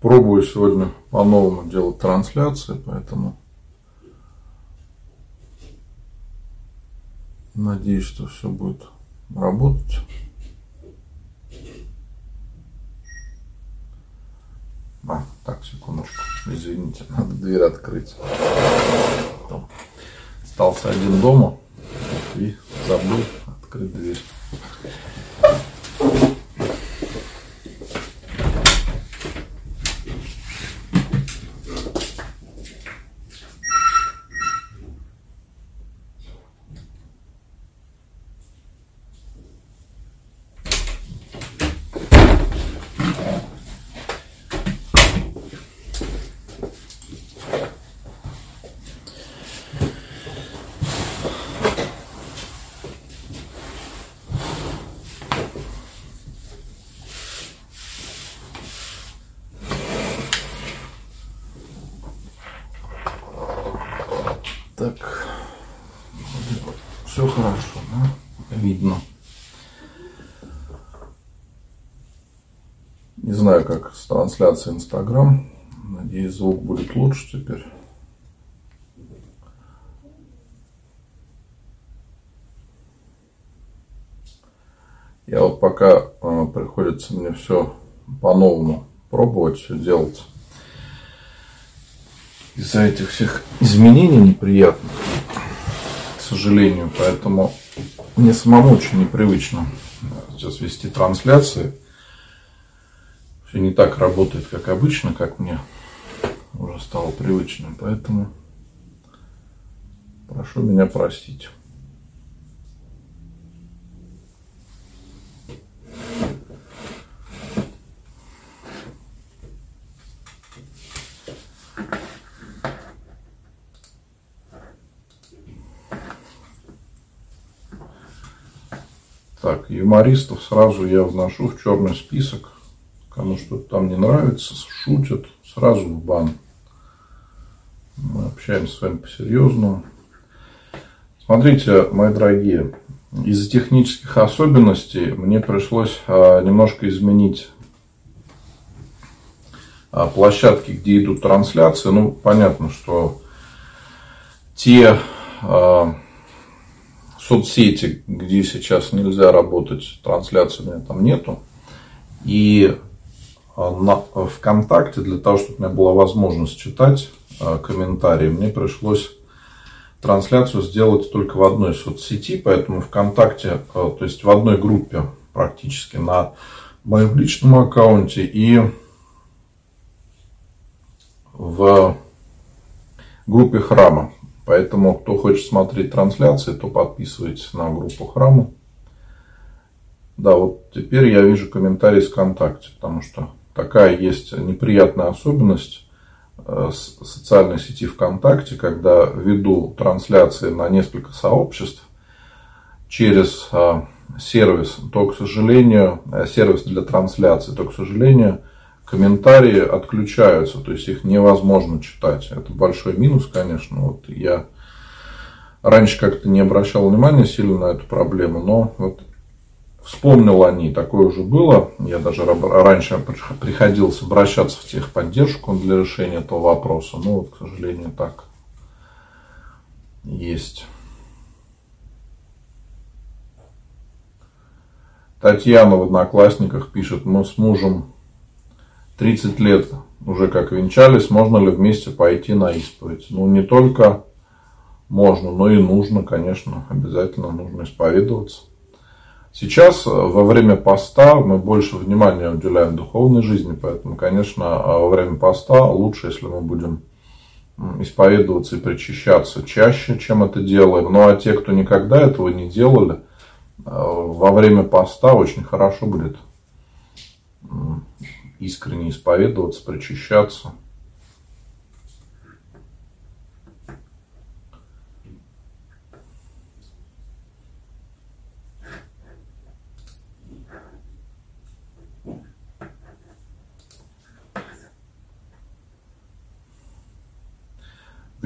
Пробую сегодня по-новому делать трансляции, поэтому надеюсь, что все будет работать. А, так, секундочку. Извините, надо дверь открыть. Остался один дома и забыл открыть дверь. Так, все хорошо, да? видно. Не знаю, трансляцией Инстаграм. Надеюсь, звук будет лучше теперь. Я вот пока э, приходится мне все по-новому пробовать, все делать из-за этих всех изменений неприятных, к сожалению. Поэтому мне самому очень непривычно сейчас вести трансляции. Все не так работает, как обычно, как мне уже стало привычным. Поэтому прошу меня простить. Так, юмористов сразу я вношу в черный список. Кому что-то там не нравится, шутят, сразу в бан. Мы общаемся с вами по-серьезному. Смотрите, мои дорогие, из-за технических особенностей мне пришлось а, немножко изменить а, площадки, где идут трансляции. Ну, понятно, что те а, соцсети, где сейчас нельзя работать, трансляции у меня там нету. И на ВКонтакте, для того, чтобы у меня была возможность читать а, комментарии, мне пришлось трансляцию сделать только в одной соцсети, поэтому ВКонтакте, то есть в одной группе практически на моем личном аккаунте и в группе храма. Поэтому, кто хочет смотреть трансляции, то подписывайтесь на группу храма. Да, вот теперь я вижу комментарии с ВКонтакте, потому что такая есть неприятная особенность э, социальной сети ВКонтакте, когда веду трансляции на несколько сообществ через э, сервис, то, к сожалению, э, сервис для трансляции, то, к сожалению, комментарии отключаются, то есть их невозможно читать. Это большой минус, конечно. Вот я раньше как-то не обращал внимания сильно на эту проблему, но вот вспомнил о ней, такое уже было. Я даже раньше приходилось обращаться в техподдержку для решения этого вопроса, но вот, к сожалению, так есть. Татьяна в Одноклассниках пишет, мы с мужем 30 лет уже как венчались, можно ли вместе пойти на исповедь? Ну, не только можно, но и нужно, конечно, обязательно нужно исповедоваться. Сейчас, э, во время поста, мы больше внимания уделяем духовной жизни, поэтому, конечно, э, во время поста лучше, если мы будем исповедоваться и причащаться чаще, чем это делаем. Ну, а те, кто никогда этого не делали, э, во время поста очень хорошо будет искренне исповедоваться, причащаться.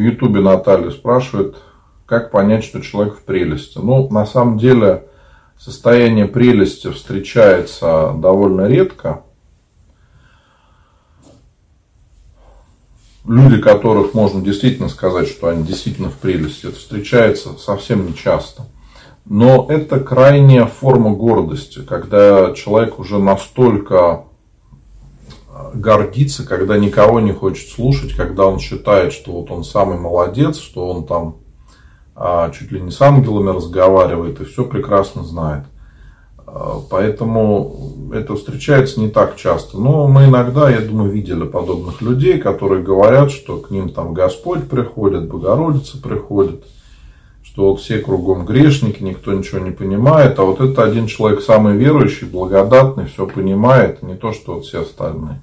В Ютубе Наталья спрашивает, как понять, что человек в прелести. Ну, на самом деле, состояние прелести встречается довольно редко. люди, которых можно действительно сказать, что они действительно в прелести, это встречается совсем не часто. Но это крайняя форма гордости, когда человек уже настолько гордится, когда никого не хочет слушать, когда он считает, что вот он самый молодец, что он там а, чуть ли не с ангелами разговаривает и все прекрасно знает. А, поэтому это встречается не так часто. Но мы иногда, я думаю, видели подобных людей, которые говорят, что к ним там Господь приходит, Богородица приходит, что вот все кругом грешники, никто ничего не понимает, а вот это один человек самый верующий, благодатный, все понимает, не то, что вот все остальные.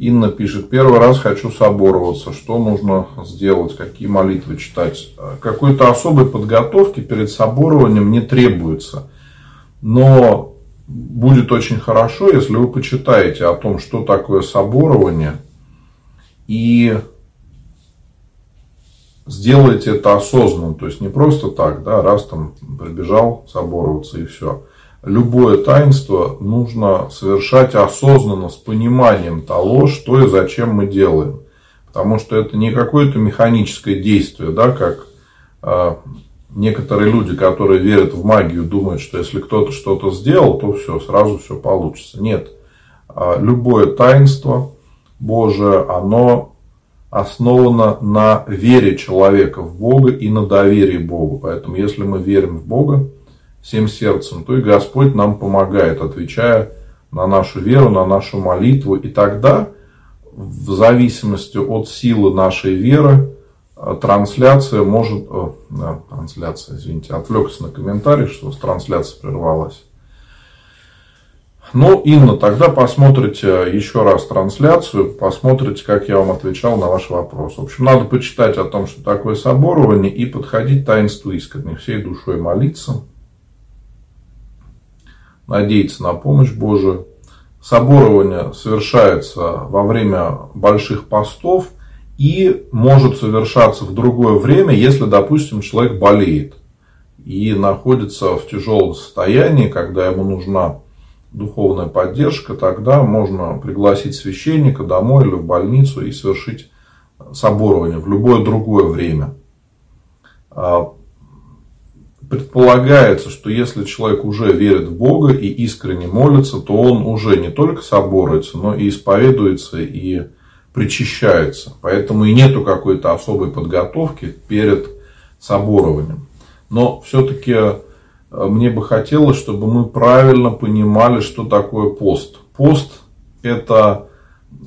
Инна пишет, первый раз хочу собороваться. Что нужно сделать? Какие молитвы читать? Какой-то особой подготовки перед соборованием не требуется. Но будет очень хорошо, если вы почитаете о том, что такое соборование. И сделайте это осознанно. То есть не просто так, да, раз там прибежал собороваться и все любое таинство нужно совершать осознанно, с пониманием того, что и зачем мы делаем. Потому что это не какое-то механическое действие, да, как э, некоторые люди, которые верят в магию, думают, что если кто-то что-то сделал, то все, сразу все получится. Нет. Э, любое таинство Божие, оно основано на вере человека в Бога и на доверии Богу. Поэтому, если мы верим в Бога, всем сердцем, то и Господь нам помогает, отвечая на нашу веру, на нашу молитву. И тогда, в зависимости от силы нашей веры, э, трансляция может... О, э, да, трансляция, извините, отвлекся на комментарий, что трансляция прервалась. Ну, Инна, тогда посмотрите еще раз трансляцию, посмотрите, как я вам отвечал на ваш вопрос. В общем, надо почитать о том, что такое соборование, и подходить к таинству искренне, всей душой молиться надеяться на помощь Божию. Соборование совершается во время больших постов и может совершаться в другое время, если, допустим, человек болеет и находится в тяжелом состоянии, когда ему нужна духовная поддержка, тогда можно пригласить священника домой или в больницу и совершить соборование в любое другое время. Предполагается, что если человек уже верит в Бога и искренне молится, то он уже не только соборуется, но и исповедуется и причащается. Поэтому и нету какой-то особой подготовки перед соборованием. Но все-таки э, мне бы хотелось, чтобы мы правильно понимали, что такое пост. Пост – это,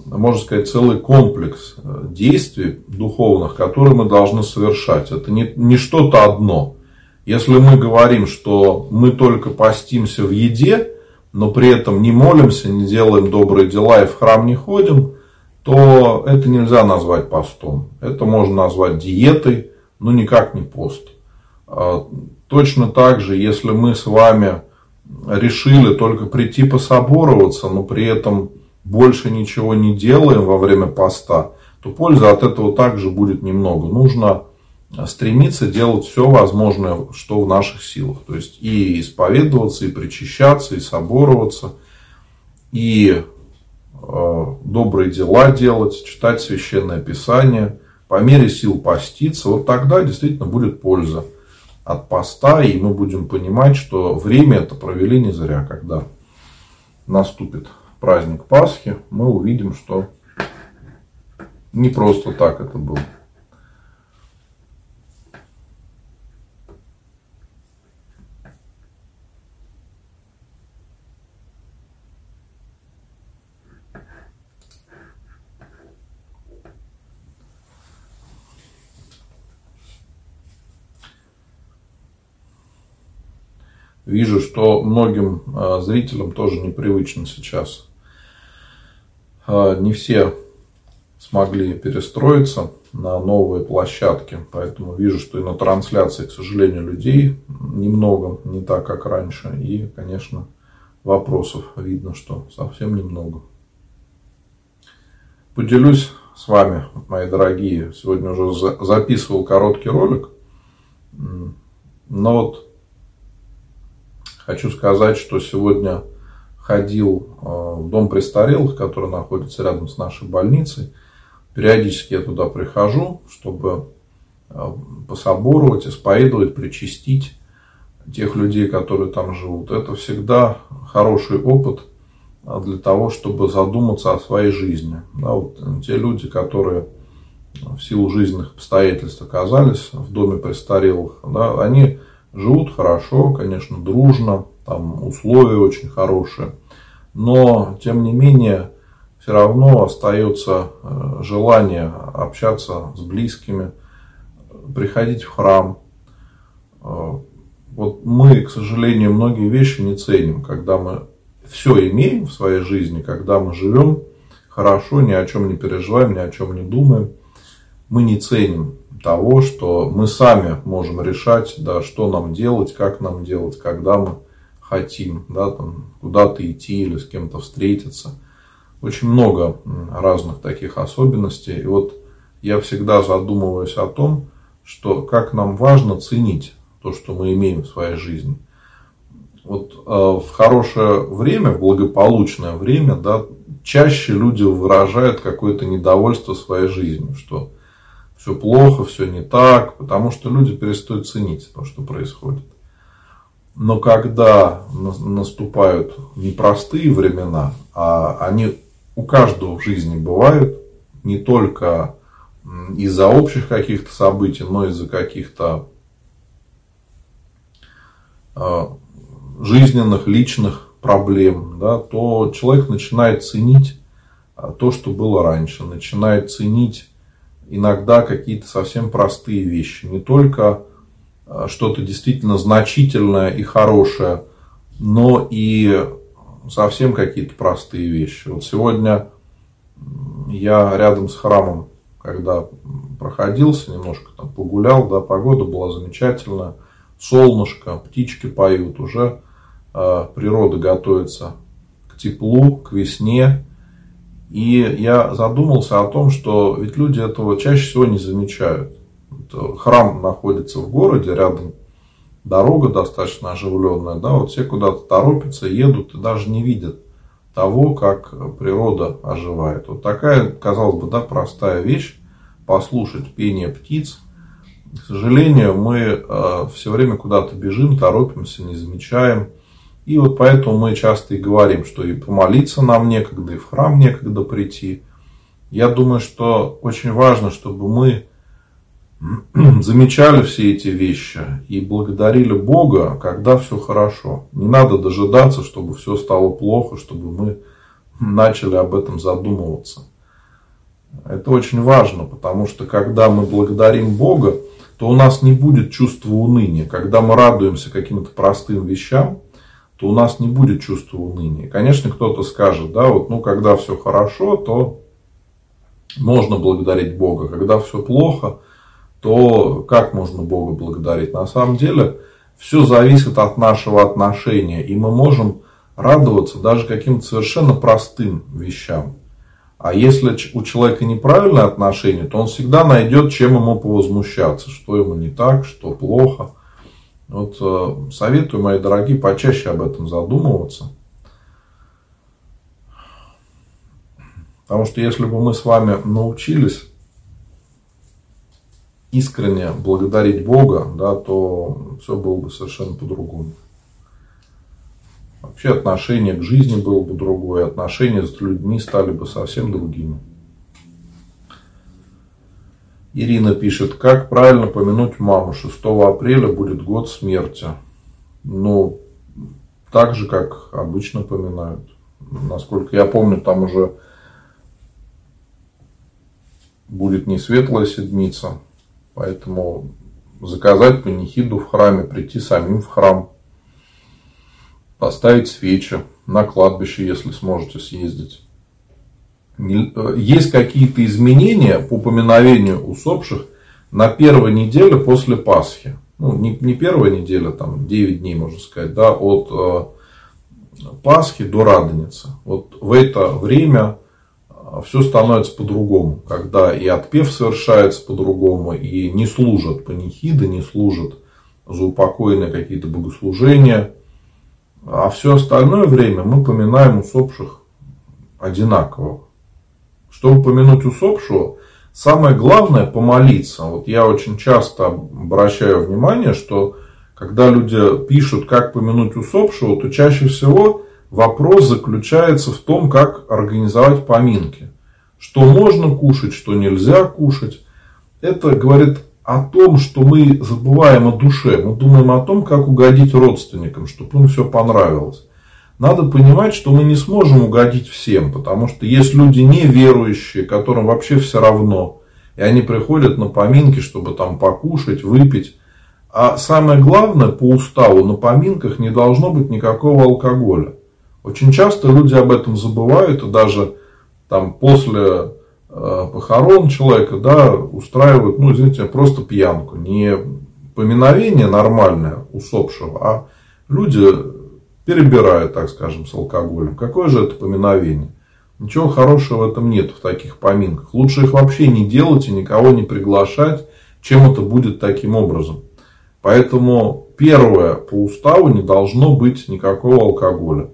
можно сказать, целый комплекс э, действий духовных, которые мы должны совершать. Это не, не что-то одно – если мы говорим, что мы только постимся в еде, но при этом не молимся, не делаем добрые дела и в храм не ходим, то это нельзя назвать постом. Это можно назвать диетой, но никак не пост. А, точно так же, если мы с вами решили только прийти пособороваться, но при этом больше ничего не делаем во время поста, то пользы от этого также будет немного. Нужно стремиться делать все возможное, что в наших силах. То есть и исповедоваться, и причащаться, и собороваться, и э, добрые дела делать, читать священное писание, по мере сил поститься. Вот тогда действительно будет польза от поста, и мы будем понимать, что время это провели не зря, когда наступит праздник Пасхи, мы увидим, что не просто так это было. Вижу, что многим а, зрителям тоже непривычно сейчас. А, не все смогли перестроиться на новые площадки, поэтому вижу, что и на трансляции, к сожалению, людей немного, не так, как раньше. И, конечно, вопросов видно, что совсем немного. Поделюсь с вами, мои дорогие. Сегодня уже записывал короткий ролик. Но вот Хочу сказать, что сегодня ходил э, в дом престарелых, который находится рядом с нашей больницей. Периодически я туда прихожу, чтобы э, пособоровать, исповедовать, причастить тех людей, которые там живут. Это всегда хороший опыт э, для того, чтобы задуматься о своей жизни. Да, вот те люди, которые в силу жизненных обстоятельств оказались в доме престарелых, да, они живут хорошо, конечно, дружно, там условия очень хорошие, но тем не менее все равно остается э, желание общаться с близкими, приходить в храм. Э, вот мы, к сожалению, многие вещи не ценим, когда мы все имеем в своей жизни, когда мы живем хорошо, ни о чем не переживаем, ни о чем не думаем, мы не ценим того, что мы сами можем решать, да, что нам делать, как нам делать, когда мы хотим, да, там, куда-то идти или с кем-то встретиться. Очень много разных таких особенностей. И вот я всегда задумываюсь о том, что как нам важно ценить то, что мы имеем в своей жизни. Вот э, в хорошее время, в благополучное время, да, чаще люди выражают какое-то недовольство своей жизнью, что все плохо, все не так, потому что люди перестают ценить то, что происходит. Но когда наступают непростые времена, а они у каждого в жизни бывают, не только из-за общих каких-то событий, но из-за каких-то а, жизненных, личных проблем, да, то человек начинает ценить а, то, что было раньше, начинает ценить иногда какие-то совсем простые вещи. Не только э, что-то действительно значительное и хорошее, но и совсем какие-то простые вещи. Вот сегодня я рядом с храмом, когда проходился, немножко там погулял, да, погода была замечательная, солнышко, птички поют, уже э, природа готовится к теплу, к весне, и я задумался о том, что ведь люди этого чаще всего не замечают. Храм находится в городе, рядом дорога достаточно оживленная, да, вот все куда-то торопятся, едут и даже не видят того, как природа оживает. Вот такая, казалось бы, да, простая вещь, послушать пение птиц. К сожалению, мы э, все время куда-то бежим, торопимся, не замечаем и вот поэтому мы часто и говорим, что и помолиться нам некогда, и в храм некогда прийти. Я думаю, что очень важно, чтобы мы замечали все эти вещи и благодарили Бога, когда все хорошо. Не надо дожидаться, чтобы все стало плохо, чтобы мы начали об этом задумываться. Это очень важно, потому что когда мы благодарим Бога, то у нас не будет чувства уныния. Когда мы радуемся каким-то простым вещам, то у нас не будет чувства уныния. Конечно, кто-то скажет, да, вот, ну, когда все хорошо, то можно благодарить Бога. Когда все плохо, то как можно Бога благодарить? На самом деле, все зависит от нашего отношения, и мы можем радоваться даже каким-то совершенно простым вещам. А если у человека неправильное отношение, то он всегда найдет, чем ему повозмущаться, что ему не так, что плохо – вот э, советую, мои дорогие, почаще об этом задумываться. Потому что если бы мы с вами научились искренне благодарить Бога, да, то все было бы совершенно по-другому. Вообще отношение к жизни было бы другое, отношения с людьми стали бы совсем другими. Ирина пишет, как правильно помянуть маму? 6 апреля будет год смерти. Ну, так же, как обычно поминают. Насколько я помню, там уже будет не светлая седмица. Поэтому заказать панихиду в храме, прийти самим в храм, поставить свечи на кладбище, если сможете съездить. Э, есть какие-то изменения по поминовению усопших на первой неделе после Пасхи. Ну, не, не первая неделя, там 9 дней, можно сказать, да, от э, Пасхи до Радоницы. Вот в это время э, все становится по-другому, когда и отпев совершается по-другому, и не служат панихиды, не служат за упокоенные какие-то богослужения, а все остальное время мы поминаем усопших одинаково. Чтобы помянуть усопшего, самое главное помолиться. Вот я очень часто обращаю внимание, что когда люди пишут, как помянуть усопшего, то чаще всего вопрос заключается в том, как организовать поминки. Что можно кушать, что нельзя кушать. Это говорит о том, что мы забываем о душе. Мы думаем о том, как угодить родственникам, чтобы им все понравилось. Надо понимать, что мы не сможем угодить всем, потому что есть люди неверующие, которым вообще все равно. И они приходят на поминки, чтобы там покушать, выпить. А самое главное, по уставу на поминках не должно быть никакого алкоголя. Очень часто люди об этом забывают, и даже там после э, похорон человека да, устраивают, ну, извините, просто пьянку. Не поминовение нормальное усопшего, а люди перебирают, так скажем, с алкоголем. Какое же это поминовение? Ничего хорошего в этом нет, в таких поминках. Лучше их вообще не делать и никого не приглашать, чем это будет таким образом. Поэтому первое, по уставу не должно быть никакого алкоголя.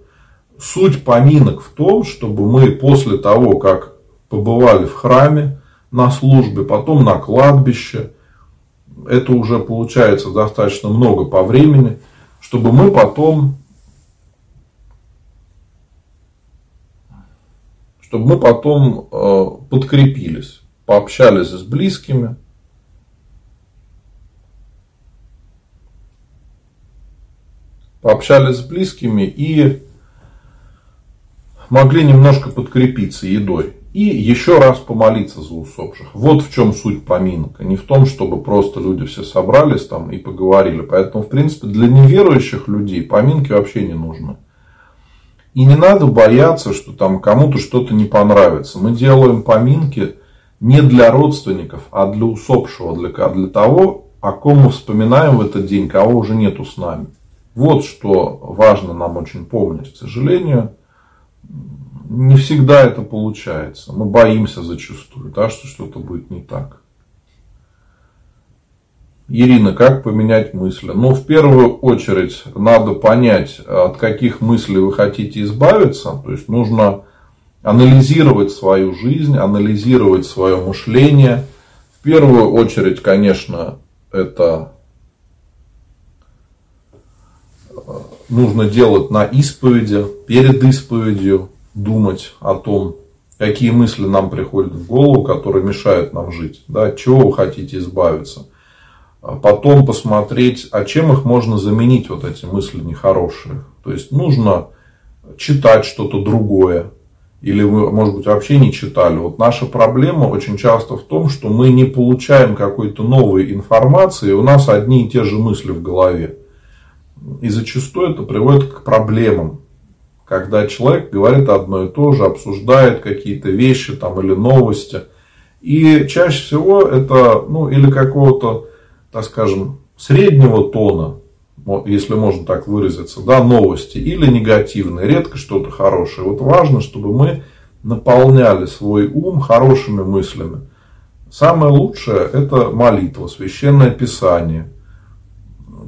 Суть поминок в том, чтобы мы после того, как побывали в храме на службе, потом на кладбище, это уже получается достаточно много по времени, чтобы мы потом, чтобы мы потом э, подкрепились, пообщались с близкими, пообщались с близкими и могли немножко подкрепиться едой. И еще раз помолиться за усопших. Вот в чем суть поминок. А не в том, чтобы просто люди все собрались там и поговорили. Поэтому, в принципе, для неверующих людей поминки вообще не нужны. И не надо бояться, что там кому-то что-то не понравится. Мы делаем поминки не для родственников, а для усопшего, для, для того, о ком мы вспоминаем в этот день, кого уже нету с нами. Вот что важно нам очень помнить. К сожалению, не всегда это получается. Мы боимся зачастую, да, что что-то будет не так. Ирина, как поменять мысли? Ну, в первую очередь, надо понять, от каких мыслей вы хотите избавиться. То есть, нужно анализировать свою жизнь, анализировать свое мышление. В первую очередь, конечно, это нужно делать на исповеди, перед исповедью, думать о том, какие мысли нам приходят в голову, которые мешают нам жить, да, от чего вы хотите избавиться. А потом посмотреть, а чем их можно заменить, вот эти мысли нехорошие. То есть нужно читать что-то другое. Или вы, может быть, вообще не читали. Вот наша проблема очень часто в том, что мы не получаем какой-то новой информации, у нас одни и те же мысли в голове. И зачастую это приводит к проблемам. Когда человек говорит одно и то же, обсуждает какие-то вещи там, или новости. И чаще всего это ну, или какого-то, так скажем, среднего тона, если можно так выразиться, да, новости, или негативные, редко что-то хорошее. Вот важно, чтобы мы наполняли свой ум хорошими мыслями. Самое лучшее – это молитва, священное писание –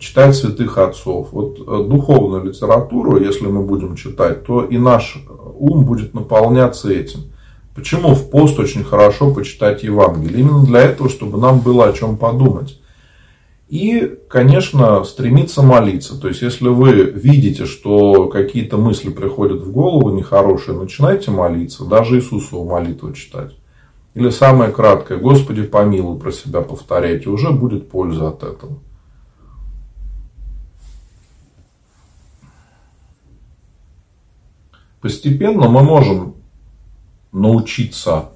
читать святых отцов. Вот э, духовную литературу, если мы будем читать, то и наш ум будет наполняться этим. Почему в пост очень хорошо почитать Евангелие? Именно для этого, чтобы нам было о чем подумать. И, конечно, стремиться молиться. То есть, если вы видите, что какие-то мысли приходят в голову нехорошие, начинайте молиться, даже Иисусову молитву читать. Или самое краткое, Господи помилуй, про себя повторяйте, уже будет польза от этого. Постепенно мы можем научиться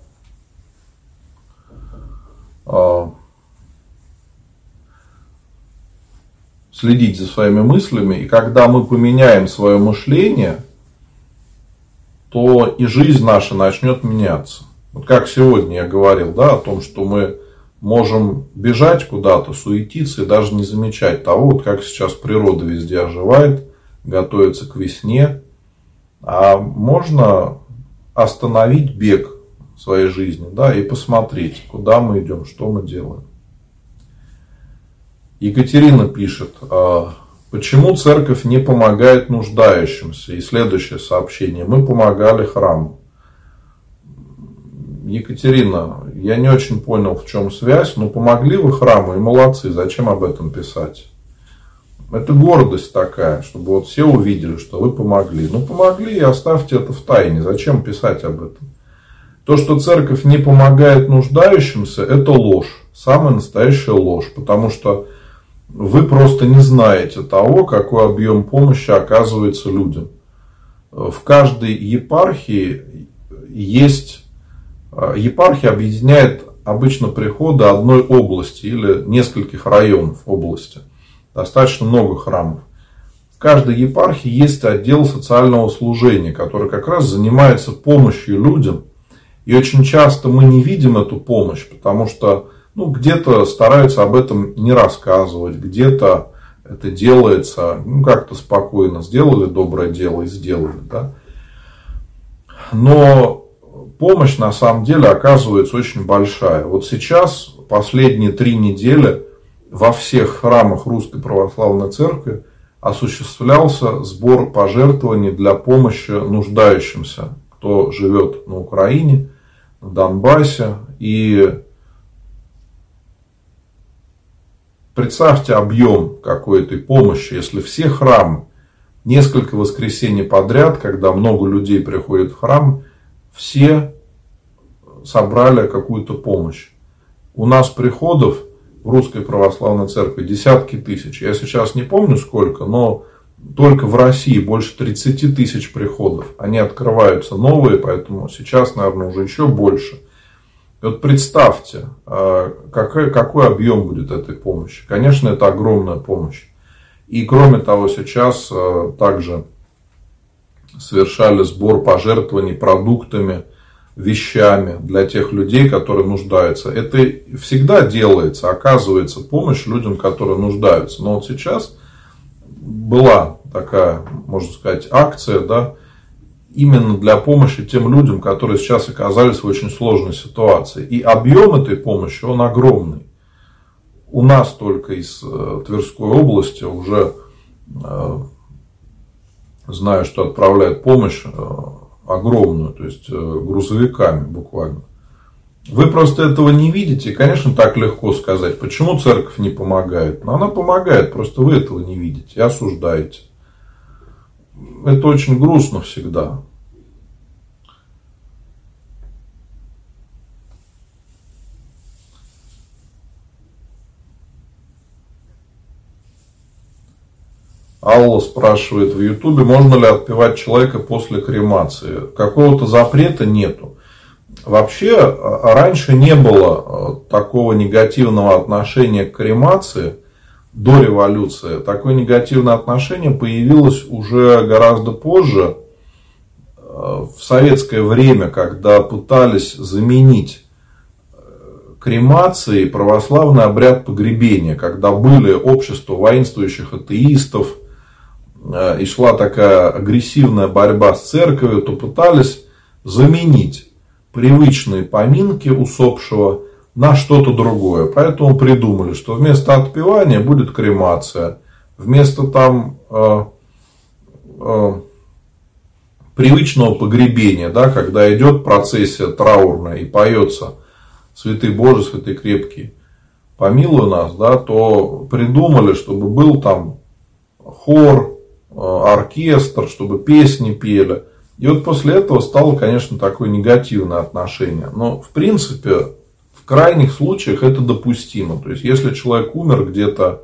следить за своими мыслями. И когда мы поменяем свое мышление, то и жизнь наша начнет меняться. Вот как сегодня я говорил, да, о том, что мы можем бежать куда-то, суетиться и даже не замечать того, вот как сейчас природа везде оживает, готовится к весне, а можно остановить бег своей жизни, да, и посмотреть, куда мы идем, что мы делаем. Екатерина пишет, «А Почему церковь не помогает нуждающимся? И следующее сообщение. Мы помогали храму. Екатерина, я не очень понял, в чем связь, но помогли вы храму и молодцы, зачем об этом писать? Это гордость такая, чтобы вот все увидели, что вы помогли. Ну, помогли и оставьте это в тайне. Зачем писать об этом? То, что церковь не помогает нуждающимся, это ложь. Самая настоящая ложь. Потому что вы просто не знаете того, какой объем помощи оказывается людям. В каждой епархии есть... Епархия объединяет обычно приходы одной области или нескольких районов области – достаточно много храмов. В каждой епархии есть отдел социального служения, который как раз занимается помощью людям. И очень часто мы не видим эту помощь, потому что ну, где-то стараются об этом не рассказывать, где-то это делается ну, как-то спокойно. Сделали доброе дело и сделали. Да? Но помощь на самом деле оказывается очень большая. Вот сейчас, последние три недели, во всех храмах Русской Православной Церкви осуществлялся сбор пожертвований для помощи нуждающимся, кто живет на Украине, в Донбассе. И представьте объем какой-то помощи, если все храмы несколько воскресений подряд, когда много людей приходит в храм, все собрали какую-то помощь. У нас приходов в Русской Православной Церкви десятки тысяч. Я сейчас не помню сколько, но только в России больше 30 тысяч приходов. Они открываются новые, поэтому сейчас, наверное, уже еще больше. Вот представьте, а, какой, какой объем будет этой помощи. Конечно, это огромная помощь. И кроме того, сейчас а, также совершали сбор пожертвований продуктами вещами для тех людей, которые нуждаются. Это всегда делается, оказывается помощь людям, которые нуждаются. Но вот сейчас была такая, можно сказать, акция, да, именно для помощи тем людям, которые сейчас оказались в очень сложной ситуации. И объем этой помощи, он огромный. У нас только из э, Тверской области уже э, знаю, что отправляют помощь э, огромную, то есть грузовиками буквально. Вы просто этого не видите. И, конечно, так легко сказать, почему церковь не помогает. Но она помогает, просто вы этого не видите и осуждаете. Это очень грустно всегда. Алла спрашивает в Ютубе, можно ли отпевать человека после кремации. Какого-то запрета нету. Вообще, а, раньше не было а, такого негативного отношения к кремации до революции. Такое негативное отношение появилось уже гораздо позже, а, в советское время, когда пытались заменить кремации православный обряд погребения, когда были общества воинствующих атеистов – Э, и шла такая агрессивная борьба с церковью, то пытались заменить привычные поминки усопшего на что-то другое. Поэтому придумали, что вместо отпевания будет кремация. Вместо там э, э, привычного погребения, да, когда идет процессия траурная и поется Святый Боже, Святый Крепкий, помилуй нас, да, то придумали, чтобы был там хор, Э, оркестр, чтобы песни пели. И вот после этого стало, конечно, такое негативное отношение. Но, в принципе, крайних случаях это допустимо. То есть, если человек умер где-то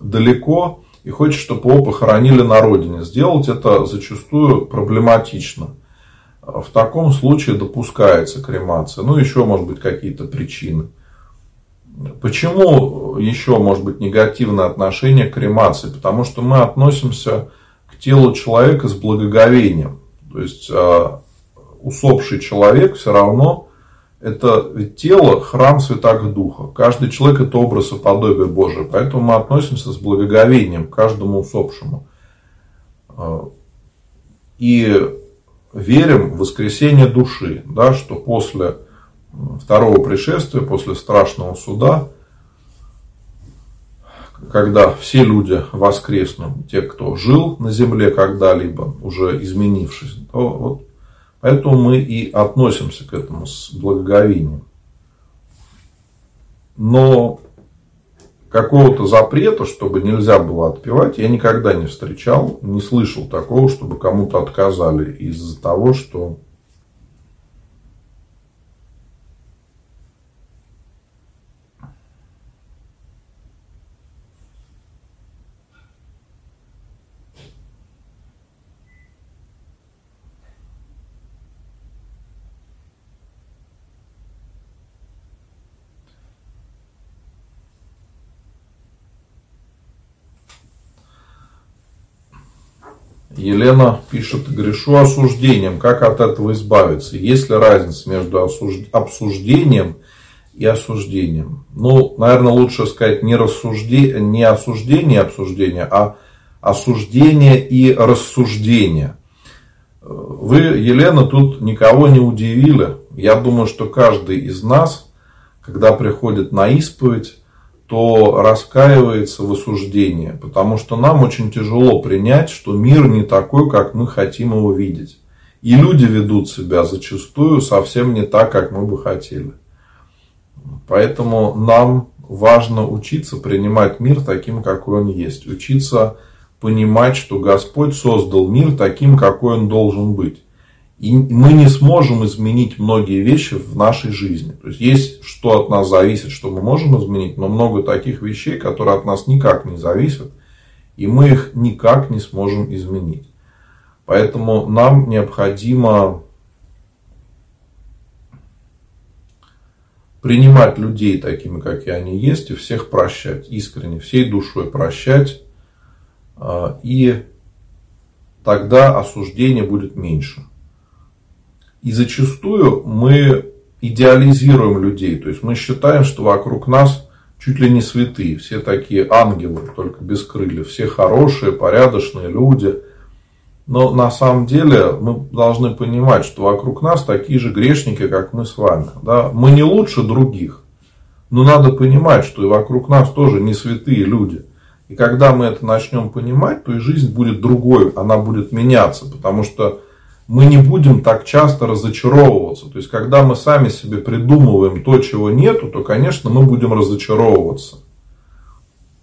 далеко и хочет, чтобы его похоронили на родине, сделать это зачастую проблематично. В таком случае допускается кремация. Ну, еще, может быть, какие-то причины. Почему еще может быть негативное отношение к кремации? Потому что мы относимся к телу человека с благоговением. То есть а, усопший человек все равно это ведь тело храм Святаго Духа. Каждый человек это образ и подобие Божие. Поэтому мы относимся с благоговением к каждому усопшему. А, и верим в воскресение души, да, что после второго пришествия, после страшного суда, когда все люди воскреснут, те, кто жил на земле когда-либо, уже изменившись, то вот поэтому мы и относимся к этому с благоговением. Но какого-то запрета, чтобы нельзя было отпевать, я никогда не встречал, не слышал такого, чтобы кому-то отказали из-за того, что Елена пишет, грешу осуждением. Как от этого избавиться? Есть ли разница между обсуждением и осуждением? Ну, наверное, лучше сказать не, рассужде... не осуждение и обсуждение, а осуждение и рассуждение. Вы, Елена, тут никого не удивили. Я думаю, что каждый из нас, когда приходит на исповедь, то раскаивается в осуждении, потому что нам очень тяжело принять, что мир не такой, как мы хотим его видеть. И люди ведут себя зачастую совсем не так, как мы бы хотели. Поэтому нам важно учиться принимать мир таким, какой он есть. Учиться понимать, что Господь создал мир таким, какой он должен быть. И мы не сможем изменить многие вещи в нашей жизни. То есть есть что от нас зависит, что мы можем изменить, но много таких вещей, которые от нас никак не зависят, и мы их никак не сможем изменить. Поэтому нам необходимо принимать людей такими, какие они есть, и всех прощать, искренне, всей душой прощать, а, и тогда осуждение будет меньше. И зачастую мы идеализируем людей. То есть мы считаем, что вокруг нас чуть ли не святые. Все такие ангелы, только без крыльев. Все хорошие, порядочные люди. Но на самом деле мы должны понимать, что вокруг нас такие же грешники, как мы с вами. Да? Мы не лучше других. Но надо понимать, что и вокруг нас тоже не святые люди. И когда мы это начнем понимать, то и жизнь будет другой, она будет меняться. Потому что мы не будем так часто разочаровываться. То есть, когда мы сами себе придумываем то, чего нету, то, конечно, мы будем разочаровываться.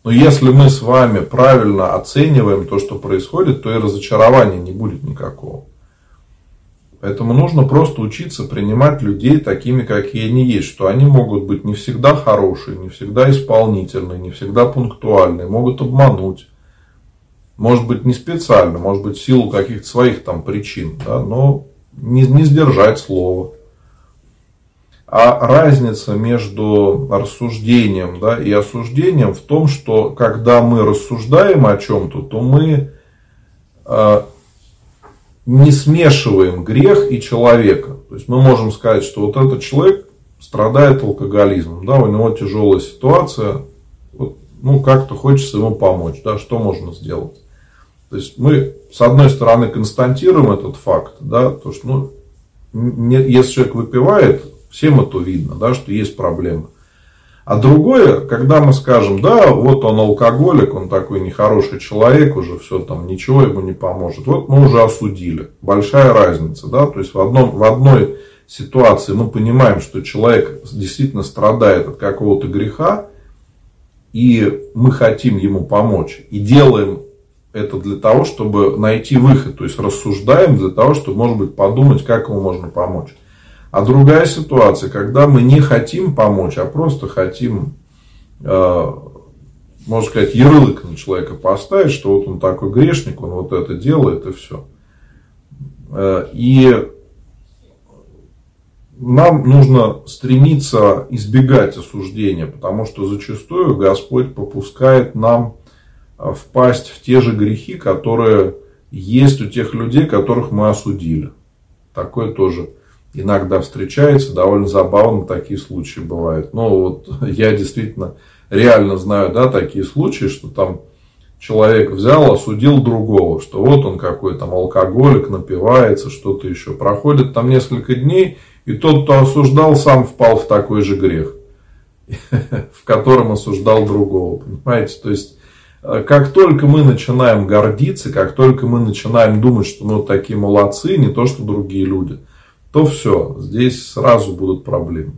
Но если мы с вами правильно оцениваем то, что происходит, то и разочарования не будет никакого. Поэтому нужно просто учиться принимать людей такими, какие они есть. Что они могут быть не всегда хорошие, не всегда исполнительные, не всегда пунктуальные, могут обмануть может быть, не специально, может быть, в силу каких-то своих там причин, да, но не, не сдержать слово. А разница между рассуждением да, и осуждением в том, что когда мы рассуждаем о чем-то, то мы э, не смешиваем грех и человека. То есть мы можем сказать, что вот этот человек страдает алкоголизмом, да, у него тяжелая ситуация, вот, ну как-то хочется ему помочь, да, что можно сделать? То есть мы, с одной стороны, констатируем этот факт, да, то, что ну, не, если человек выпивает, всем это видно, да, что есть проблема. А другое, когда мы скажем, да, вот он алкоголик, он такой нехороший человек, уже все там, ничего ему не поможет. Вот мы уже осудили. Большая разница, да, то есть в, одном, в одной ситуации мы понимаем, что человек действительно страдает от какого-то греха, и мы хотим ему помочь, и делаем это для того, чтобы найти выход. То есть рассуждаем для того, чтобы, может быть, подумать, как ему можно помочь. А другая ситуация, когда мы не хотим помочь, а просто хотим, э, можно сказать, ярлык на человека поставить, что вот он такой грешник, он вот это делает и все. Э, и нам нужно стремиться избегать осуждения, потому что зачастую Господь попускает нам впасть в те же грехи, которые есть у тех людей, которых мы осудили. Такое тоже иногда встречается, довольно забавно такие случаи бывают. Но вот я действительно реально знаю, да, такие случаи, что там человек взял, осудил другого, что вот он какой там алкоголик, напивается, что-то еще. Проходит там несколько дней, и тот, кто осуждал, сам впал в такой же грех. в котором осуждал другого. Понимаете? То есть, э, как только мы начинаем гордиться, как только мы начинаем думать, что мы вот такие молодцы, не то что другие люди, то все, здесь сразу будут проблемы.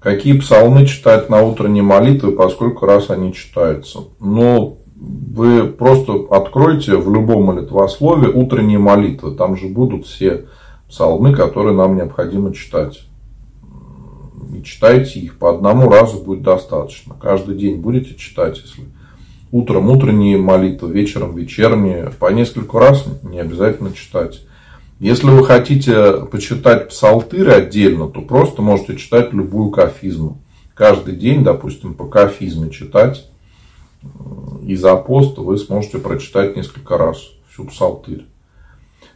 Какие псалмы читать на утренней молитве, поскольку раз они читаются? Ну, вы просто откройте в любом молитвослове утренние молитвы. Там же будут все псалмы, которые нам необходимо читать. И читайте их по одному разу будет достаточно. Каждый день будете читать, если утром утренние молитвы, вечером вечерние, по несколько раз не обязательно читать. Если вы хотите почитать псалтырь отдельно, то просто можете читать любую кафизму. Каждый день, допустим, по кафизме читать из апоста вы сможете прочитать несколько раз всю псалтырь.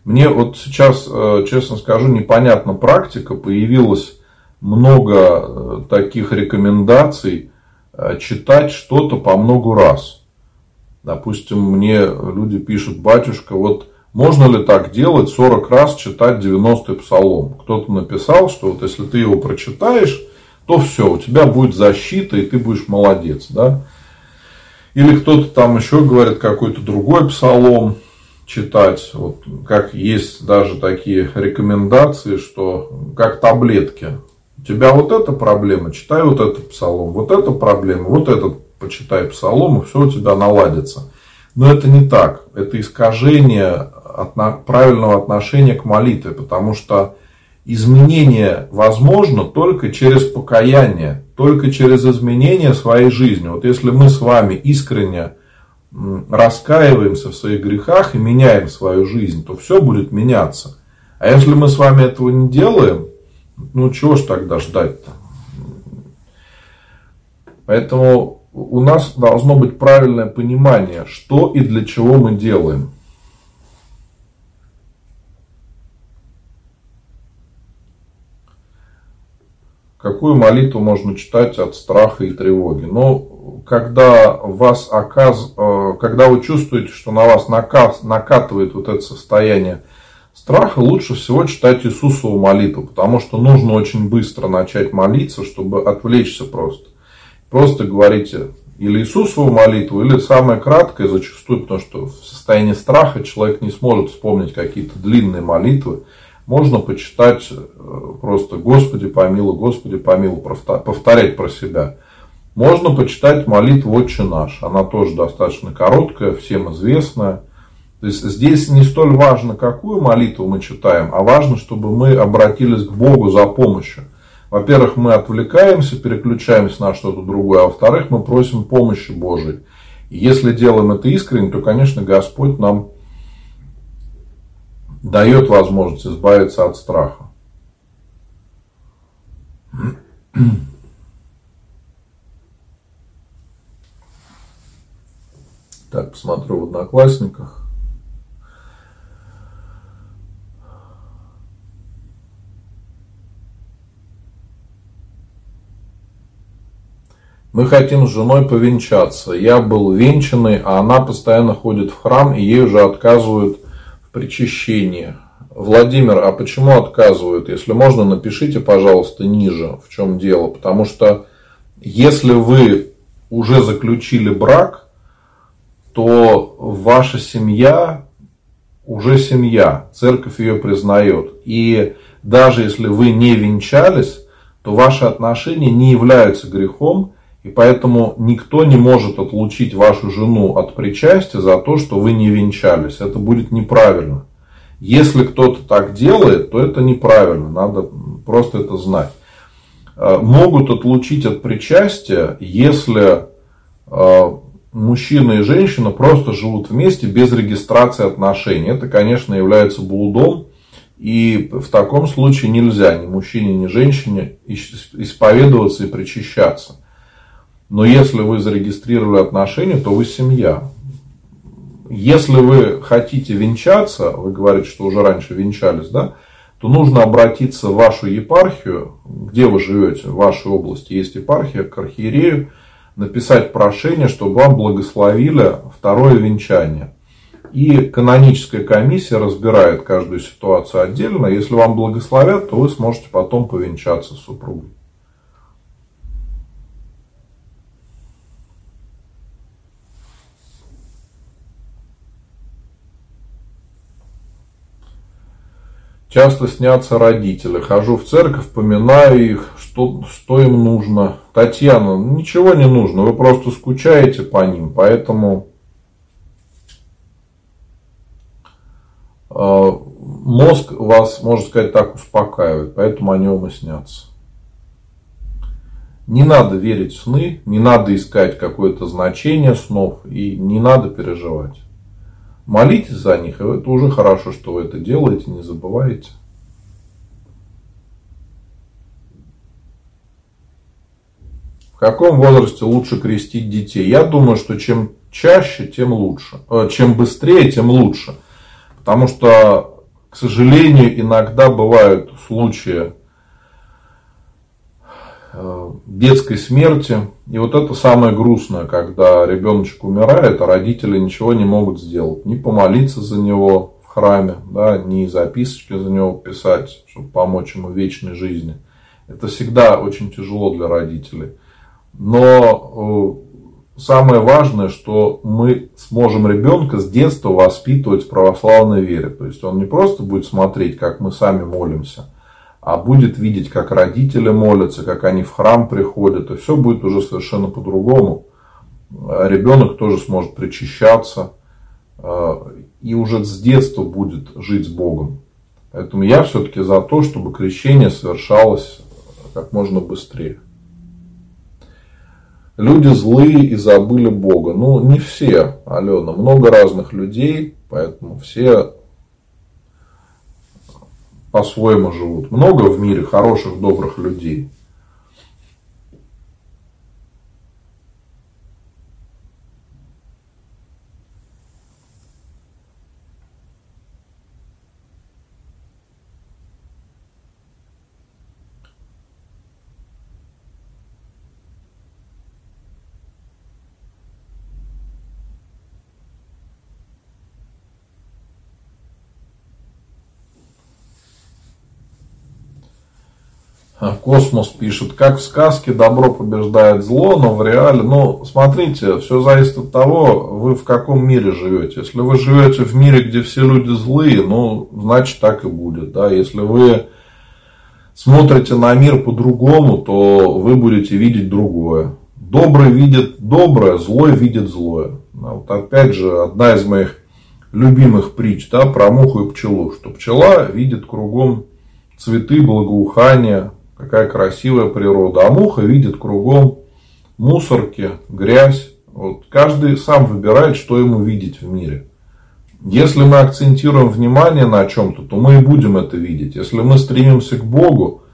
Мне вот сейчас, э, честно скажу, непонятна практика. Появилось много э, таких рекомендаций э, читать что-то по много раз. Допустим, мне люди пишут, батюшка, вот можно ли так делать 40 раз читать 90-й псалом? Кто-то написал, что вот если ты его прочитаешь, то все, у тебя будет защита, и ты будешь молодец. Да? Или кто-то там еще говорит какой-то другой псалом читать. Вот как есть даже такие рекомендации, что как таблетки. У тебя вот эта проблема, читай вот этот псалом. Вот эта проблема, вот этот почитай псалом, и все у тебя наладится. Но это не так. Это искажение правильного отношения к молитве, потому что изменение возможно только через покаяние, только через изменение своей жизни. Вот если мы с вами искренне раскаиваемся в своих грехах и меняем свою жизнь, то все будет меняться. А если мы с вами этого не делаем, ну чего ж тогда ждать-то? Поэтому у нас должно быть правильное понимание, что и для чего мы делаем. Какую молитву можно читать от страха и тревоги? Ну, когда, вас оказ... Э, когда вы чувствуете, что на вас наказ... накатывает вот это состояние страха, лучше всего читать Иисусову молитву, потому что нужно очень быстро начать молиться, чтобы отвлечься просто. Просто говорите или Иисусову молитву, или самое краткое зачастую, потому что в состоянии страха человек не сможет вспомнить какие-то длинные молитвы, можно почитать э, просто «Господи помилуй, Господи помилуй», повторять про себя. Можно почитать молитву «Отче наш». Она тоже достаточно короткая, всем известная. То есть здесь не столь важно, какую молитву мы читаем, а важно, чтобы мы обратились к Богу за помощью. Во-первых, мы отвлекаемся, переключаемся на что-то другое, а во-вторых, мы просим помощи Божией. И если делаем это искренне, то, конечно, Господь нам дает возможность избавиться от страха. Так, посмотрю в Одноклассниках. Мы хотим с женой повенчаться. Я был венчанный, а она постоянно ходит в храм, и ей уже отказывают причащение. Владимир, а почему отказывают? Если можно, напишите, пожалуйста, ниже, в чем дело. Потому что если вы уже заключили брак, то ваша семья уже семья, церковь ее признает. И даже если вы не венчались, то ваши отношения не являются грехом, и поэтому никто не может отлучить вашу жену от причастия за то, что вы не венчались. Это будет неправильно. Если кто-то так делает, то это неправильно. Надо просто это знать. Э, могут отлучить от причастия, если э, мужчина и женщина просто живут вместе без регистрации отношений. Это, конечно, является блудом. И в таком случае нельзя ни мужчине, ни женщине исповедоваться и причащаться. Но если вы зарегистрировали отношения, то вы семья. если вы хотите венчаться, вы говорите, что уже раньше венчались, да, то нужно обратиться в вашу епархию, где вы живете, в вашей области есть епархия, к архиерею, написать прошение, чтобы вам благословили второе венчание. И каноническая комиссия разбирает каждую ситуацию отдельно. Если вам благословят, то вы сможете потом повенчаться с супругой. Часто снятся родители. Хожу в церковь, поминаю их, что, что им нужно. Татьяна, ничего не нужно, вы просто скучаете по ним, поэтому э, мозг вас, можно сказать так, успокаивает, поэтому они вам и снятся. Не надо верить в сны, не надо искать какое-то значение снов и не надо переживать. Молитесь за них, и это уже хорошо, что вы это делаете, не забывайте. В каком возрасте лучше крестить детей? Я думаю, что чем чаще, тем лучше. Э, чем быстрее, тем лучше. Потому что, к сожалению, иногда бывают случаи детской смерти. И вот это самое грустное, когда ребеночек умирает, а родители ничего не могут сделать. Ни помолиться за него в храме, да, ни записочки за него писать, чтобы помочь ему вечной жизни. Это всегда очень тяжело для родителей. Но э, самое важное, что мы сможем ребенка с детства воспитывать в православной вере. То есть он не просто будет смотреть, как мы сами молимся, а будет видеть, как родители молятся, как они в храм приходят, и все будет уже совершенно по-другому. Ребенок тоже сможет причащаться, э, и уже с детства будет жить с Богом. Поэтому я все-таки за то, чтобы крещение совершалось как можно быстрее. Люди злые и забыли Бога. Ну, не все, Алена. Много разных людей, поэтому все по-своему живут. Много в мире хороших, добрых людей. Космос пишет, как в сказке добро побеждает зло, но в реале, ну, смотрите, все зависит от того, вы в каком мире живете. Если вы живете в мире, где все люди злые, ну, значит так и будет, да. Если вы смотрите на мир по-другому, то вы будете видеть другое. Добрый видит доброе, злой видит злое. Вот опять же, одна из моих любимых притч, да, про муху и пчелу, что пчела видит кругом цветы, благоухания, какая красивая природа. А муха видит кругом мусорки, грязь. Вот каждый сам выбирает, что ему видеть в мире. Если мы акцентируем внимание на чем-то, то мы и будем это видеть. Если мы стремимся к Богу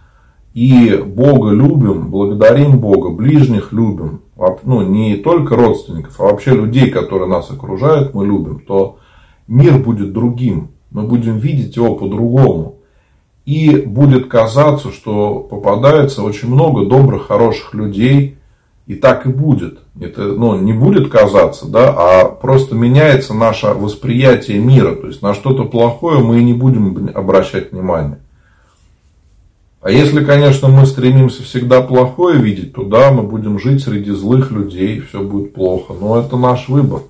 и Бога любим, благодарим Бога, ближних любим, ну, не только родственников, а вообще людей, которые нас окружают, мы любим, то мир будет другим. Мы будем видеть его по-другому. И будет казаться, что попадается очень много добрых, хороших людей. И так и будет. Это ну, не будет казаться, да, а просто меняется наше восприятие мира. То есть на что-то плохое мы и не будем обращать внимание. А если, конечно, мы стремимся всегда плохое видеть, то да, мы будем жить среди злых людей, все будет плохо. Но это наш выбор.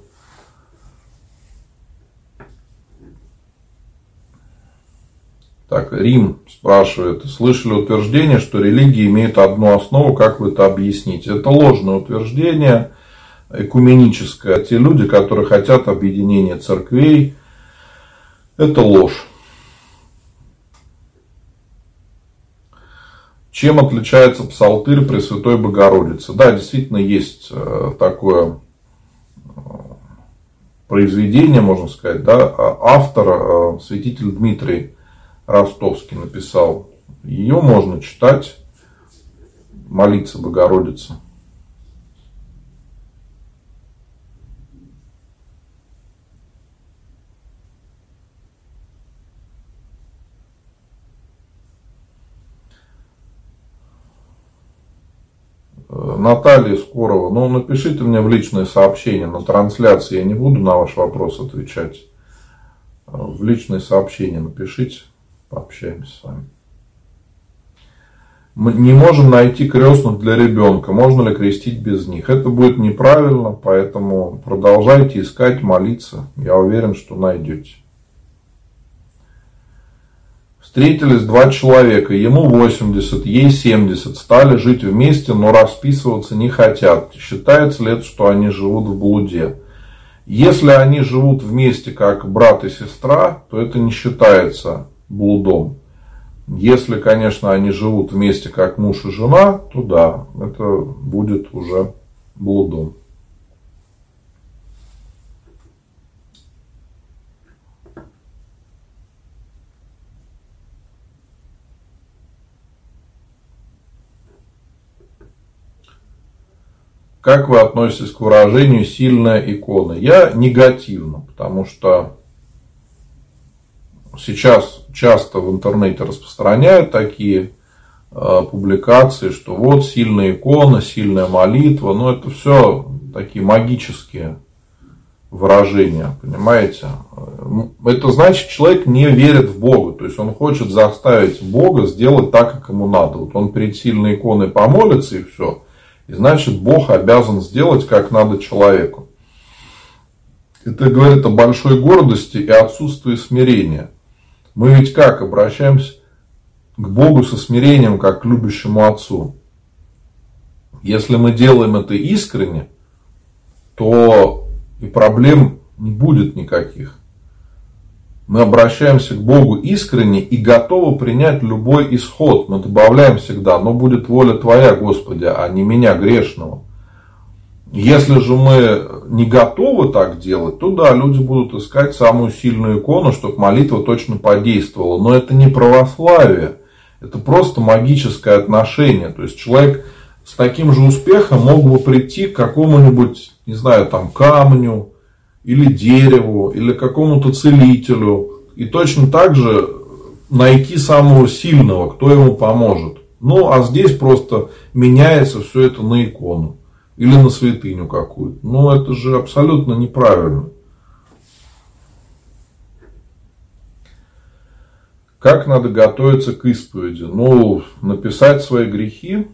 Так, Рим спрашивает, слышали утверждение, что религия имеет одну основу, как вы это объясните? Это ложное утверждение, экуменическое. Те люди, которые хотят объединения церквей, это ложь. Чем отличается псалтырь Пресвятой Богородицы? Да, действительно есть э, такое э, произведение, можно сказать, да, а автор, э, святитель Дмитрий Ростовский написал. Ее можно читать, молиться Богородица. Наталья Скорова, ну напишите мне в личное сообщение на трансляции, я не буду на ваш вопрос отвечать. Э, в личное сообщение напишите пообщаемся с вами. Мы не можем найти крестных для ребенка, можно ли крестить без них. Это будет неправильно, поэтому продолжайте искать, молиться. Я уверен, что найдете. Встретились два человека, ему 80, ей 70, стали жить вместе, но расписываться не хотят. Считается ли это, что они живут в блуде? Если они живут вместе как брат и сестра, то это не считается блудом. Если, конечно, они живут вместе как муж и жена, то да, это будет уже блудом. Как вы относитесь к выражению «сильная икона»? Я негативно, потому что сейчас часто в интернете распространяют такие э, публикации, что вот сильная икона, сильная молитва, но это все такие магические выражения, понимаете? Это значит, человек не верит в Бога, то есть он хочет заставить Бога сделать так, как ему надо. Вот он перед сильной иконой помолится и все – и значит, Бог обязан сделать, как надо человеку. Это говорит о большой гордости и отсутствии смирения. Мы ведь как обращаемся к Богу со смирением, как к любящему Отцу. Если мы делаем это искренне, то и проблем не будет никаких мы обращаемся к Богу искренне и готовы принять любой исход. Мы добавляем всегда, но будет воля Твоя, Господи, а не меня грешного. Если же мы не готовы так делать, то да, люди будут искать самую сильную икону, чтобы молитва точно подействовала. Но это не православие, это просто магическое отношение. То есть человек с таким же успехом мог бы прийти к какому-нибудь, не знаю, там камню, или дереву, или какому-то целителю. И точно так же найти самого сильного, кто ему поможет. Ну, а здесь просто меняется все это на икону. Или на святыню какую-то. Ну, это же абсолютно неправильно. Как надо готовиться к исповеди? Ну, написать свои грехи,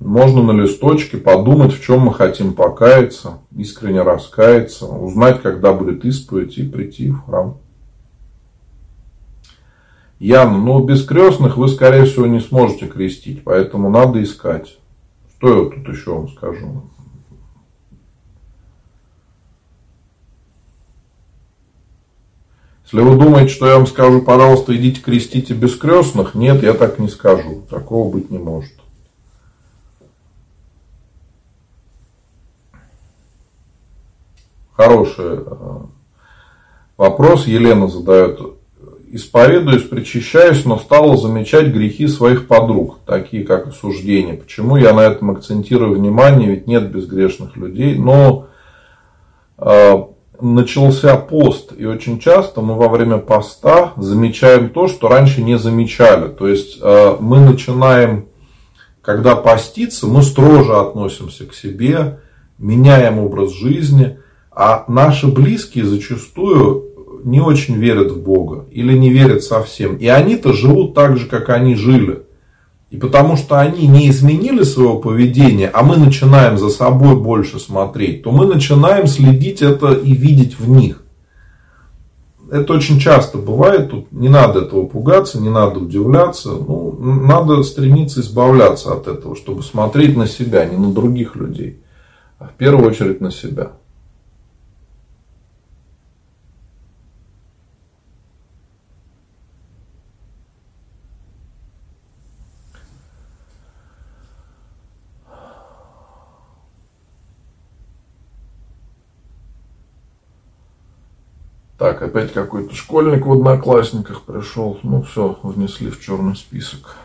можно на листочке подумать, в чем мы хотим покаяться, искренне раскаяться, узнать, когда будет исповедь и прийти в храм. Яна, ну без крестных вы, скорее всего, не сможете крестить, поэтому надо искать. Что я тут еще вам скажу? Если вы думаете, что я вам скажу, пожалуйста, идите крестите без крестных, нет, я так не скажу. Такого быть не может. Хороший э, вопрос. Елена задает. Исповедуюсь, причащаюсь, но стала замечать грехи своих подруг, такие как осуждение. Почему я на этом акцентирую внимание, ведь нет безгрешных людей. Но э, начался пост, и очень часто мы во время поста замечаем то, что раньше не замечали. То есть э, мы начинаем, когда поститься, мы строже относимся к себе, меняем образ жизни – а наши близкие зачастую не очень верят в Бога или не верят совсем. И они-то живут так же, как они жили. И потому что они не изменили своего поведения, а мы начинаем за собой больше смотреть, то мы начинаем следить это и видеть в них. Это очень часто бывает, тут не надо этого пугаться, не надо удивляться, ну, надо стремиться избавляться от этого, чтобы смотреть на себя, не на других людей, а в первую очередь на себя. Так, опять какой-то школьник в одноклассниках пришел. Ну все, внесли в черный список.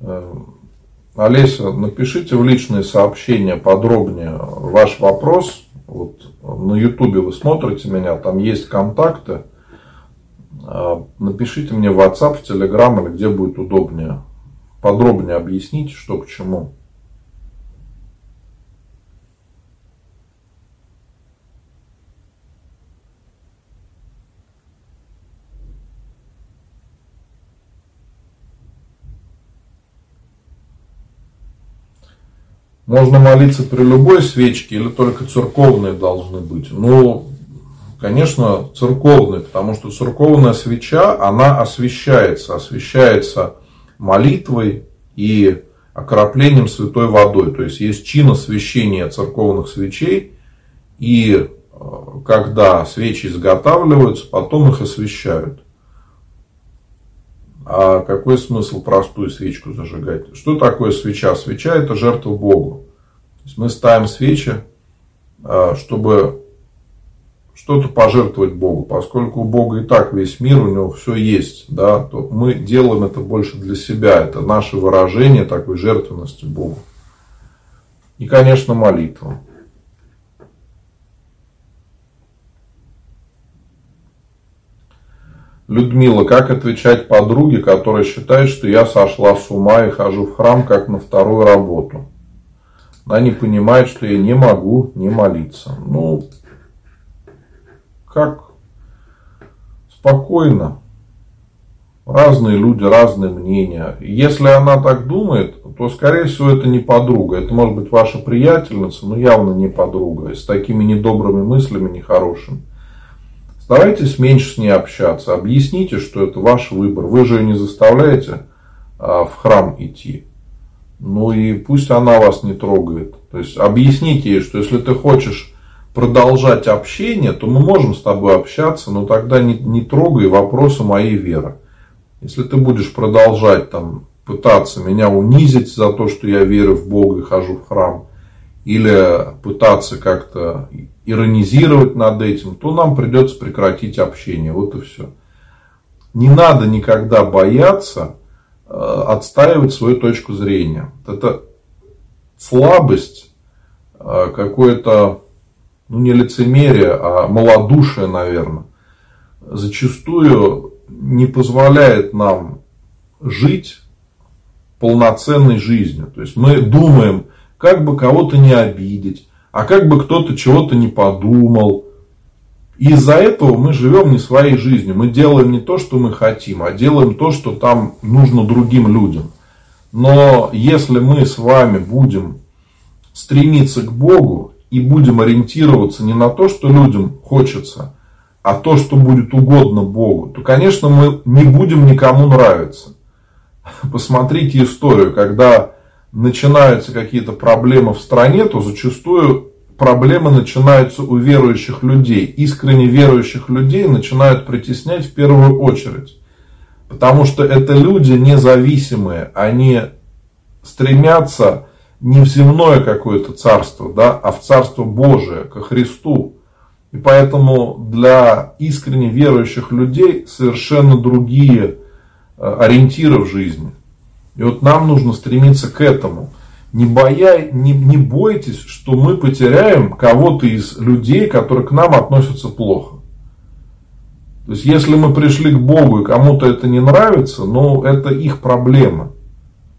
Э, Олеся, напишите в личные сообщения подробнее ваш вопрос. Вот на ютубе вы смотрите меня, там есть контакты. А, напишите мне в WhatsApp, в Telegram или где будет удобнее. Подробнее объясните, что к чему. Можно молиться при любой свечке или только церковные должны быть? Ну, конечно, церковные, потому что церковная свеча, она освещается, освещается молитвой и окроплением святой водой. То есть есть чин освящения церковных свечей, и э, когда свечи изготавливаются, потом их освещают. А какой смысл простую свечку зажигать? Что такое свеча? Свеча это жертва Богу. То есть мы ставим свечи, а, чтобы что-то пожертвовать Богу. Поскольку у Бога и так весь мир, у него все есть, да, то мы делаем это больше для себя. Это наше выражение такой жертвенности Богу. И, конечно, молитва. Людмила, как отвечать подруге, которая считает, что я сошла с ума и хожу в храм как на вторую работу? Она не понимает, что я не могу не молиться. Ну, как спокойно. Разные люди, разные мнения. Если она так думает, то, скорее всего, это не подруга. Это может быть ваша приятельница, но явно не подруга. С такими недобрыми мыслями, нехорошими. Старайтесь меньше с ней общаться. Объясните, что это ваш выбор. Вы же ее не заставляете а, в храм идти. Ну и пусть она вас не трогает. То есть объясните ей, что если ты хочешь продолжать общение, то мы можем с тобой общаться, но тогда не, не трогай вопросы моей веры. Если ты будешь продолжать там, пытаться меня унизить за то, что я верю в Бога и хожу в храм, или пытаться как-то иронизировать над этим, то нам придется прекратить общение. Вот и все. Не надо никогда бояться отстаивать свою точку зрения. Это слабость, э, какое-то, ну не лицемерие, а малодушие, наверное, зачастую не позволяет нам жить полноценной жизнью. То есть мы думаем, как бы кого-то не обидеть, а как бы кто-то чего-то не подумал. Из-за этого мы живем не своей жизнью. Мы делаем не то, что мы хотим, а делаем то, что там нужно другим людям. Но если мы с вами будем стремиться к Богу и будем ориентироваться не на то, что людям хочется, а то, что будет угодно Богу, то, конечно, мы не будем никому нравиться. Посмотрите историю, когда начинаются какие-то проблемы в стране, то зачастую проблемы начинаются у верующих людей. Искренне верующих людей начинают притеснять в первую очередь. Потому что это люди независимые, они стремятся не в земное какое-то царство, да, а в царство Божие, ко Христу. И поэтому для искренне верующих людей совершенно другие э, ориентиры в жизни. И вот нам нужно стремиться к этому. Не, боя, не, не бойтесь, что мы потеряем кого-то из людей, которые к нам относятся плохо. То есть, если мы пришли к Богу и кому-то это не нравится, ну, это их проблема.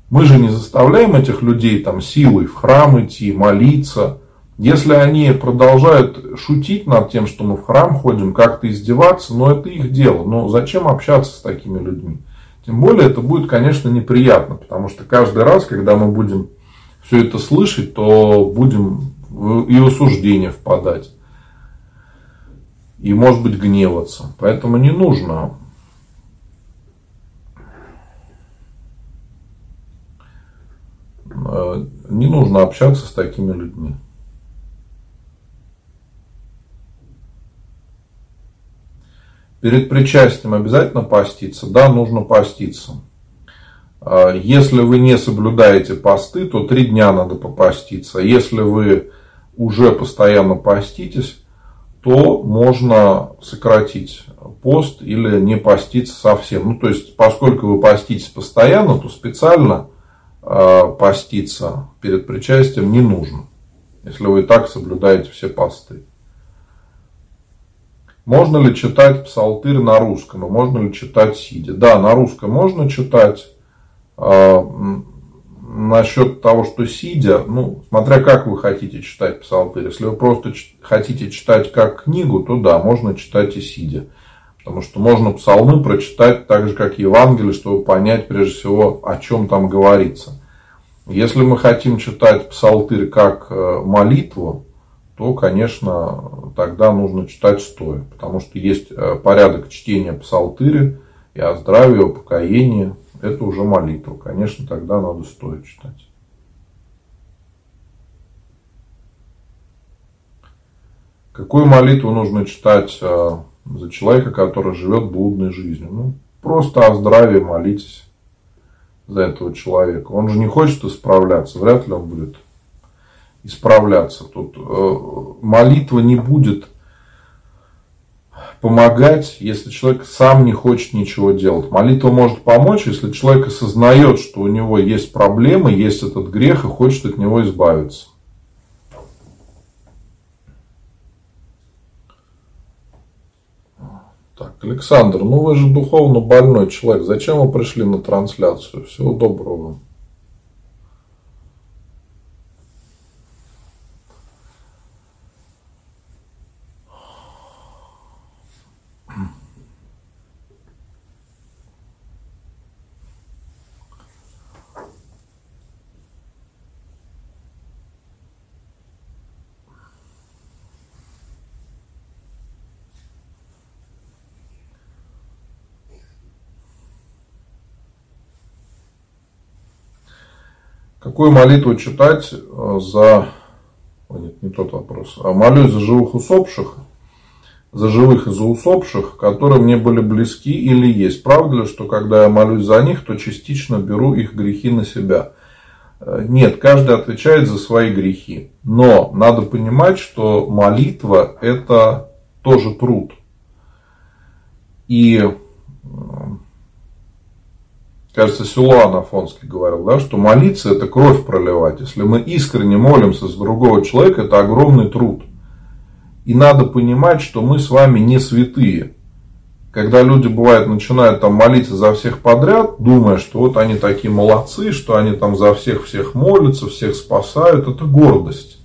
Мы же не заставляем этих людей там силой в храм идти, молиться. Если они продолжают шутить над тем, что мы в храм ходим, как-то издеваться, ну, это их дело. Но зачем общаться с такими людьми? Тем более это будет, конечно, неприятно, потому что каждый раз, когда мы будем все это слышать, то будем и осуждение впадать. И, может быть, гневаться. Поэтому не нужно э, не нужно общаться с такими людьми. Перед причастием обязательно поститься? Да, нужно поститься. А, если вы не соблюдаете посты, то три дня надо попаститься. Если вы уже постоянно поститесь, то можно сократить пост или не поститься совсем. Ну, то есть, поскольку вы поститесь постоянно, то специально э, поститься перед причастием не нужно, если вы и так соблюдаете все посты. Можно ли читать псалтырь на русском, и можно ли читать сидя? Да, на русском можно читать. А, насчет того, что сидя, ну, смотря как вы хотите читать псалтырь. Если вы просто хотите читать как книгу, то да, можно читать и сидя. Потому что можно псалмы прочитать так же, как Евангелие, чтобы понять, прежде всего, о чем там говорится. Если мы хотим читать псалтырь как э, молитву, то, конечно, тогда нужно читать стоя. Потому что есть э, порядок чтения псалтыря и о здравии, о покоении. Это уже молитва. Конечно, тогда надо стоя читать. Какую молитву нужно читать э, за человека, который живет блудной жизнью? Ну, просто о здравии молитесь за этого человека. Он же не хочет исправляться, вряд ли он будет исправляться. Тут э, молитва не будет помогать, если человек сам не хочет ничего делать. Молитва может помочь, если человек осознает, что у него есть проблемы, есть этот грех и хочет от него избавиться. Так, Александр, ну вы же духовно больной человек. Зачем вы пришли на трансляцию? Всего доброго Какую молитву читать э, за... Нет, не тот вопрос. А молюсь за живых усопших, за живых и за усопших, которые мне были близки или есть. Правда ли, что когда я молюсь за них, то частично беру их грехи на себя? Э, нет, каждый отвечает за свои грехи. Но надо понимать, что молитва – это тоже труд. И кажется, Силуан Афонский говорил, да, что молиться – это кровь проливать. Если мы искренне молимся за другого человека, это огромный труд. И надо понимать, что мы с вами не святые. Когда люди, бывает, начинают там молиться за всех подряд, думая, что вот они такие молодцы, что они там за всех всех молятся, всех спасают, это гордость.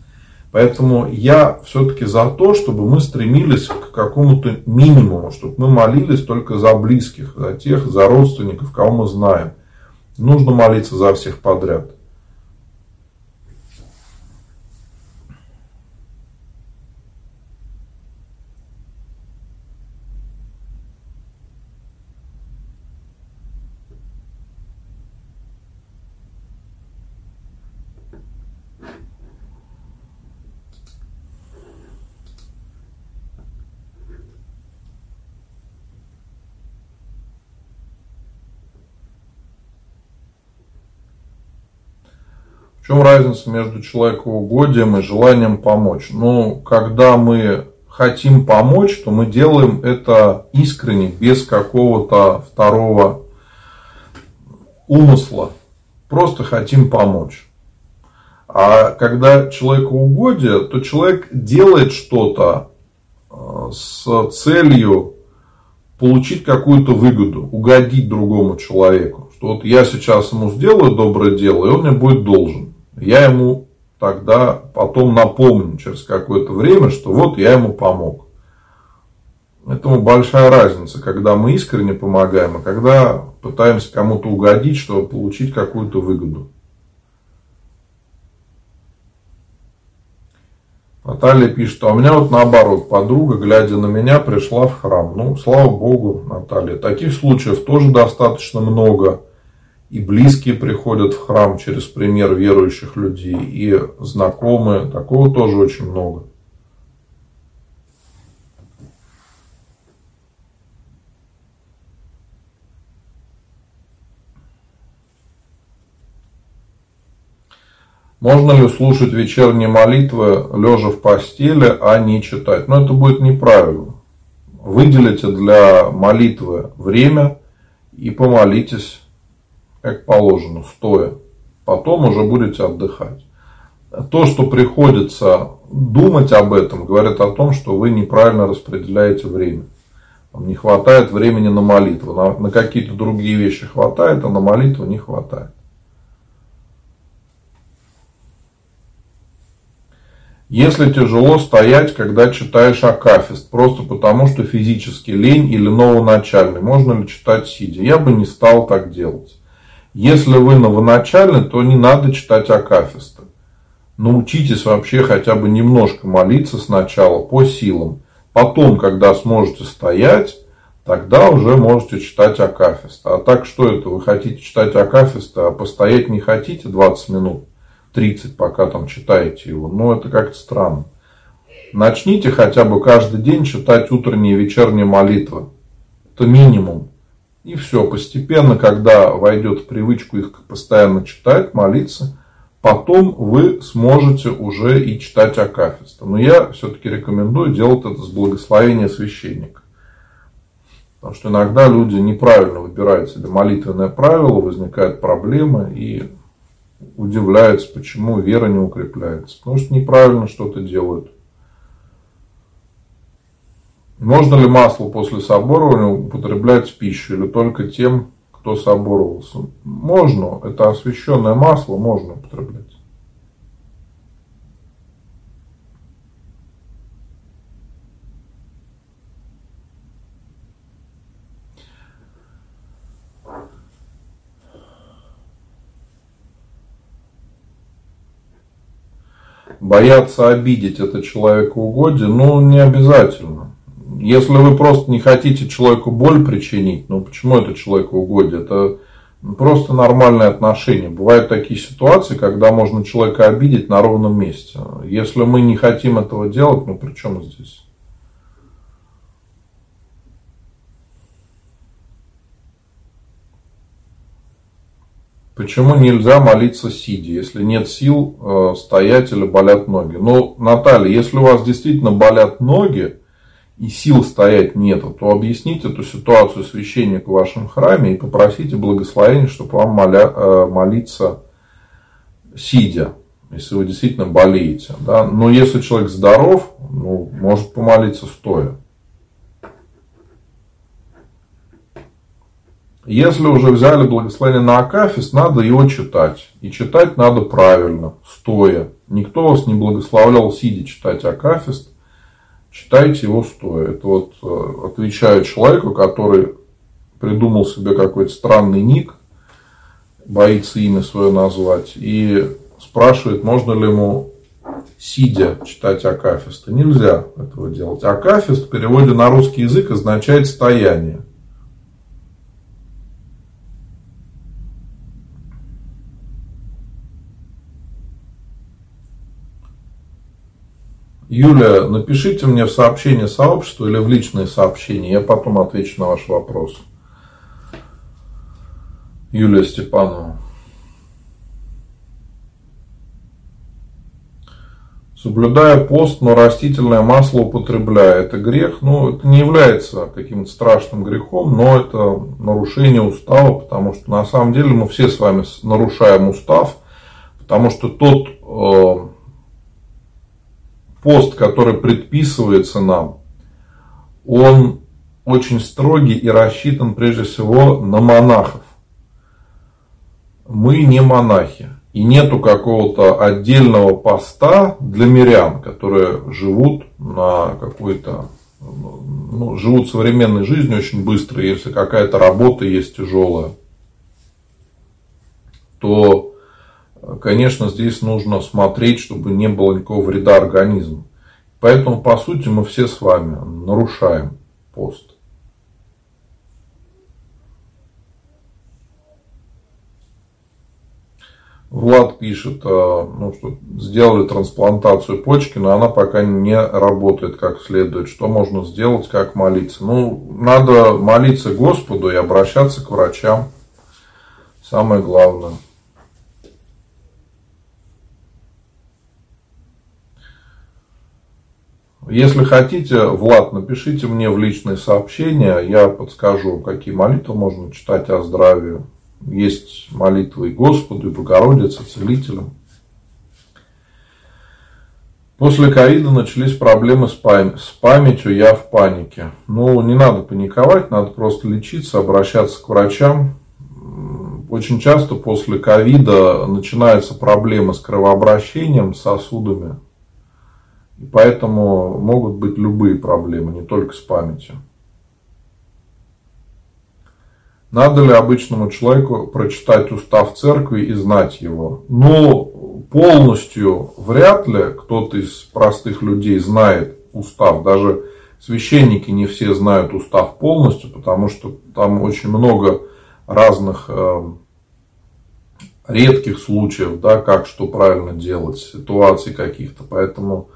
Поэтому я все-таки за то, чтобы мы стремились к какому-то минимуму, чтобы мы молились только за близких, за тех, за родственников, кого мы знаем. Нужно молиться за всех подряд. В чем разница между человекоугодием и желанием помочь? Ну, когда мы хотим помочь, то мы делаем это искренне, без какого-то второго умысла. Просто хотим помочь. А когда человекоугодие, то человек делает что-то э, с целью получить какую-то выгоду, угодить другому человеку. Что вот я сейчас ему сделаю доброе дело, и он мне будет должен я ему тогда потом напомню через какое-то время, что вот я ему помог. Этому большая разница, когда мы искренне помогаем, а когда пытаемся кому-то угодить, чтобы получить какую-то выгоду. Наталья пишет, а у меня вот наоборот, подруга, глядя на меня, пришла в храм. Ну, слава Богу, Наталья. Таких случаев тоже достаточно много и близкие приходят в храм через пример верующих людей, и знакомые. Такого тоже очень много. Можно ли слушать вечерние молитвы, лежа в постели, а не читать? Но это будет неправильно. Выделите для молитвы время и помолитесь как положено, стоя. Потом уже будете отдыхать. То, что приходится думать об этом, говорит о том, что вы неправильно распределяете время. Вам не хватает времени на молитву. На, на какие-то другие вещи хватает, а на молитву не хватает. Если тяжело стоять, когда читаешь Акафист, просто потому что физически лень или новоначальный, можно ли читать сидя? Я бы не стал так делать. Если вы новоначальный, то не надо читать Акафисты. Научитесь вообще хотя бы немножко молиться сначала по силам. Потом, когда сможете стоять, тогда уже можете читать Акафист. А так что это? Вы хотите читать Акафист, а постоять не хотите 20 минут? 30, пока там читаете его. Ну, это как-то странно. Начните хотя бы каждый день читать утренние и вечерние молитвы. Это минимум. И все, постепенно, когда войдет в привычку их постоянно читать, молиться, потом вы сможете уже и читать Акафиста. Но я все-таки рекомендую делать это с благословения священника. Потому что иногда люди неправильно выбирают себе молитвенное правило, возникают проблемы, и удивляются, почему вера не укрепляется. Потому что неправильно что-то делают. Можно ли масло после соборования употреблять в пищу или только тем, кто соборовался? Можно. Это освященное масло можно употреблять. бояться обидеть это человекоугодие, ну, не обязательно. Если вы просто не хотите человеку боль причинить, ну, почему это человекоугодие? Это просто нормальное отношение. Бывают такие ситуации, когда можно человека обидеть на ровном месте. Если мы не хотим этого делать, ну, при чем здесь? Почему нельзя молиться сидя, если нет сил э, стоять или болят ноги? Ну, Наталья, если у вас действительно болят ноги и сил стоять нету, то объясните эту ситуацию священнику в вашем храме и попросите благословения, чтобы вам моля, э, молиться сидя, если вы действительно болеете. Да? Но если человек здоров, ну, может помолиться стоя. Если уже взяли благословение на Акафист, надо его читать. И читать надо правильно, стоя. Никто вас не благословлял сидя читать Акафист. Читайте его стоя. Это вот э, отвечаю человеку, который придумал себе какой-то странный ник, боится имя свое назвать, и спрашивает, можно ли ему сидя читать Акафист. Нельзя этого делать. Акафист в переводе на русский язык означает стояние. Юля, напишите мне в сообщение сообщества или в личные сообщения, я потом отвечу на ваш вопрос. Юлия Степанова. Соблюдая пост, но растительное масло употребляя. Это грех, ну, это не является каким-то страшным грехом, но это нарушение устава, потому что на самом деле мы все с вами нарушаем устав, потому что тот э, пост, который предписывается нам, он очень строгий и рассчитан прежде всего на монахов. Мы не монахи. И нету какого-то отдельного поста для мирян, которые живут на какой-то, ну, живут современной жизнью очень быстро. Если какая-то работа есть тяжелая, то конечно, здесь нужно смотреть, чтобы не было никакого вреда организму. Поэтому, по сути, мы все с вами нарушаем пост. Влад пишет, э, ну, что сделали трансплантацию почки, но она пока не работает как следует. Что можно сделать, как молиться? Ну, надо молиться Господу и обращаться к врачам. Самое главное. Если хотите, Влад, напишите мне в личные сообщения, я подскажу, какие молитвы можно читать о здравии. есть молитвы и Господу, и Богородице, Целителям. После ковида начались проблемы с, пам- с памятью, я в панике. Ну, не надо паниковать, надо просто лечиться, обращаться к врачам. Очень часто после ковида начинаются проблемы с кровообращением, сосудами. И поэтому могут быть любые проблемы, не только с памятью. Надо ли обычному человеку прочитать устав церкви и знать его? Ну, полностью вряд ли кто-то из простых людей знает устав. Даже священники не все знают устав полностью, потому что там очень много разных э, редких случаев, да, как что правильно делать, ситуаций каких-то. Поэтому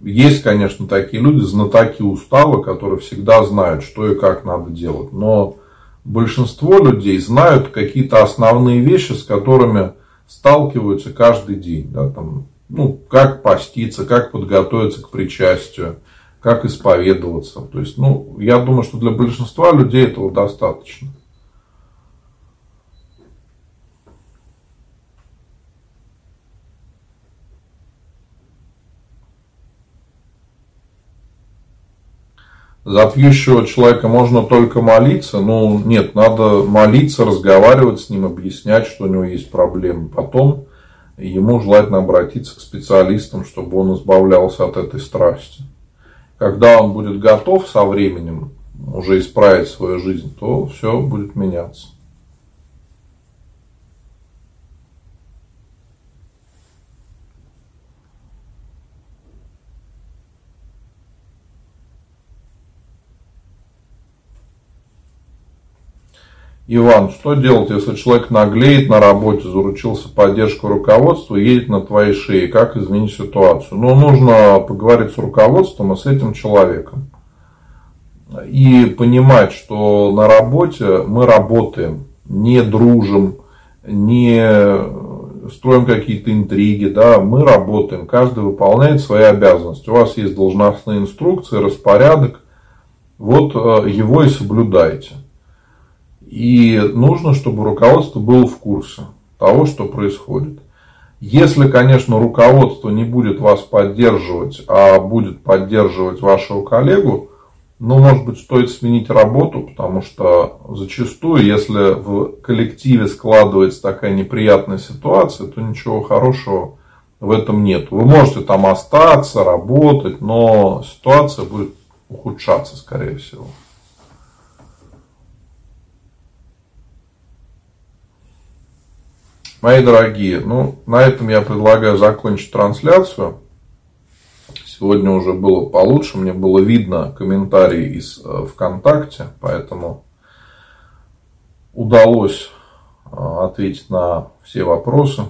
есть, конечно, такие люди, знатоки устава, которые всегда знают, что и как надо делать. Но большинство людей знают какие-то основные вещи, с которыми сталкиваются каждый день. Да, там, ну, как поститься, как подготовиться к причастию, как исповедоваться. То есть, ну, я думаю, что для большинства людей этого достаточно. За пьющего человека можно только молиться. Ну, нет, надо молиться, разговаривать с ним, объяснять, что у него есть проблемы. Потом ему желательно обратиться к специалистам, чтобы он избавлялся от этой страсти. Когда он будет готов со временем уже исправить свою жизнь, то все будет меняться. Иван, что делать, если человек наглеет на работе, заручился поддержку руководства едет на твоей шее? Как изменить ситуацию? Ну, нужно поговорить с руководством и с этим человеком. И понимать, что на работе мы работаем, не дружим, не строим какие-то интриги, да, мы работаем, каждый выполняет свои обязанности. У вас есть должностные инструкции, распорядок, вот э, его и соблюдайте. И нужно, чтобы руководство было в курсе того, что происходит. Если, конечно, руководство не будет вас поддерживать, а будет поддерживать вашего коллегу, ну, может быть, стоит сменить работу, потому что зачастую, если в коллективе складывается такая неприятная ситуация, то ничего хорошего в этом нет. Вы можете там остаться, работать, но ситуация будет ухудшаться, скорее всего. Мои дорогие, ну, на этом я предлагаю закончить трансляцию. Сегодня уже было получше, мне было видно комментарии из э, ВКонтакте, поэтому удалось э, ответить на все вопросы.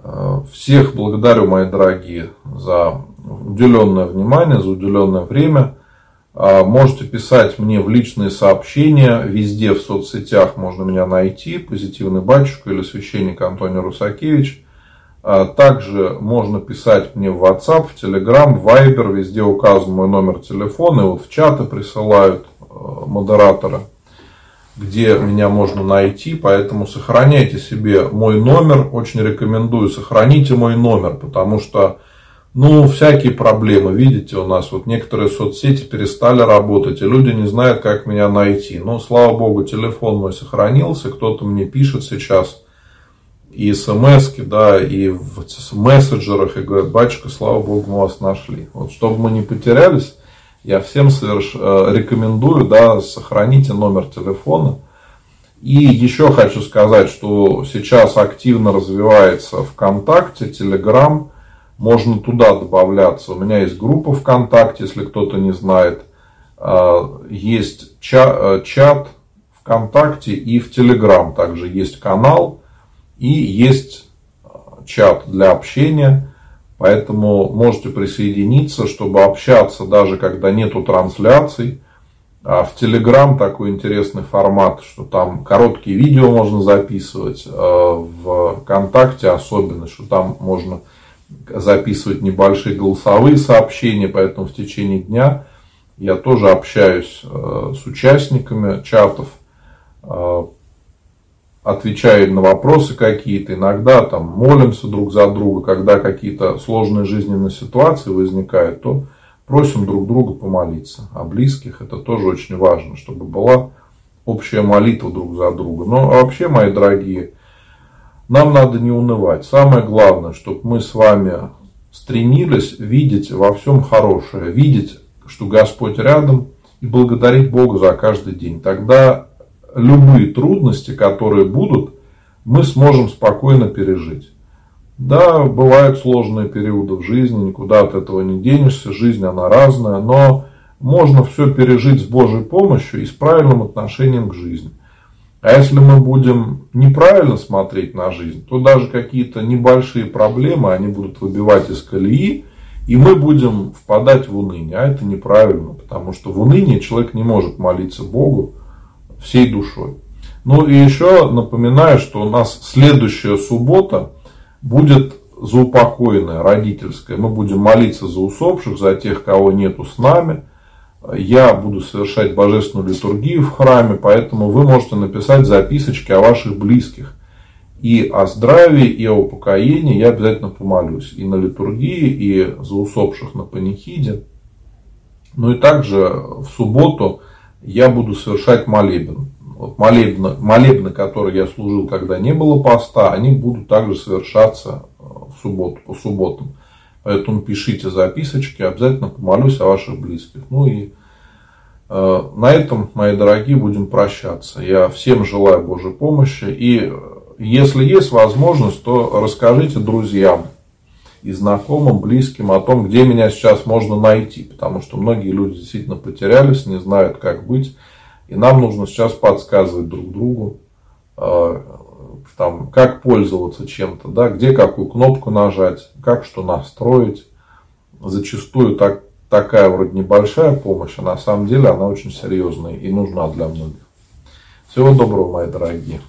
Э, всех благодарю, мои дорогие, за уделенное внимание, за уделенное время. А, можете писать мне в личные сообщения, везде в соцсетях можно меня найти, позитивный батюшка или священник Антоний Русакевич. А, также можно писать мне в WhatsApp, в Telegram, в Viber, везде указан мой номер телефона, и вот в чаты присылают а, модераторы, где меня можно найти, поэтому сохраняйте себе мой номер, очень рекомендую, сохраните мой номер, потому что ну, всякие проблемы, видите, у нас вот некоторые соцсети перестали работать, и люди не знают, как меня найти. Но, слава богу, телефон мой сохранился, кто-то мне пишет сейчас и смс да, и в мессенджерах, и говорят, батюшка, слава богу, мы вас нашли. Вот, чтобы мы не потерялись, я всем соверш... Э, рекомендую, да, сохраните номер телефона. И еще хочу сказать, что сейчас активно развивается ВКонтакте, Телеграм, можно туда добавляться. У меня есть группа ВКонтакте, если кто-то не знает. А, есть э, чат ВКонтакте и в Телеграм также есть канал. И есть э, чат для общения. Поэтому можете присоединиться, чтобы общаться, даже когда нету трансляций. А в Телеграм такой интересный формат, что там короткие видео можно записывать. А в ВКонтакте особенно, что там можно записывать небольшие голосовые сообщения, поэтому в течение дня я тоже общаюсь э, с участниками чатов. э, отвечаем на вопросы какие-то, иногда там молимся друг за друга, когда какие-то сложные жизненные ситуации возникают, то просим друг друга помолиться. О близких это тоже очень важно, чтобы была общая молитва друг за друга. Но вообще, мои дорогие, нам надо не унывать. Самое главное, чтобы мы с вами стремились видеть во всем хорошее, видеть, что Господь рядом, и благодарить Бога за каждый день. Тогда любые трудности, которые будут, мы сможем спокойно пережить. Да, бывают сложные периоды в жизни, никуда от этого не денешься, жизнь она разная, но можно все пережить с Божьей помощью и с правильным отношением к жизни. А если мы будем неправильно смотреть на жизнь, то даже какие-то небольшие проблемы, они будут выбивать из колеи, и мы будем впадать в уныние. А это неправильно, потому что в унынии человек не может молиться Богу всей душой. Ну и еще напоминаю, что у нас следующая суббота будет заупокойная, родительская. Мы будем молиться за усопших, за тех, кого нету с нами – я буду совершать божественную литургию в храме, поэтому вы можете написать записочки о ваших близких. И о здравии, и о упокоении я обязательно помолюсь. И на литургии, и за усопших на панихиде. Ну и также в субботу я буду совершать молебен. Молебны, молебны, которые я служил, когда не было поста, они будут также совершаться в субботу, по субботам. Поэтому пишите записочки, обязательно помолюсь о ваших близких. Ну и э, на этом, мои дорогие, будем прощаться. Я всем желаю Божьей помощи. И если есть возможность, то расскажите друзьям и знакомым, близким о том, где меня сейчас можно найти. Потому что многие люди действительно потерялись, не знают, как быть. И нам нужно сейчас подсказывать друг другу, э, там, как пользоваться чем-то, да, где какую кнопку нажать, как что настроить. Зачастую так, такая вроде небольшая помощь, а на самом деле она очень серьезная и нужна для многих. Всего доброго, мои дорогие.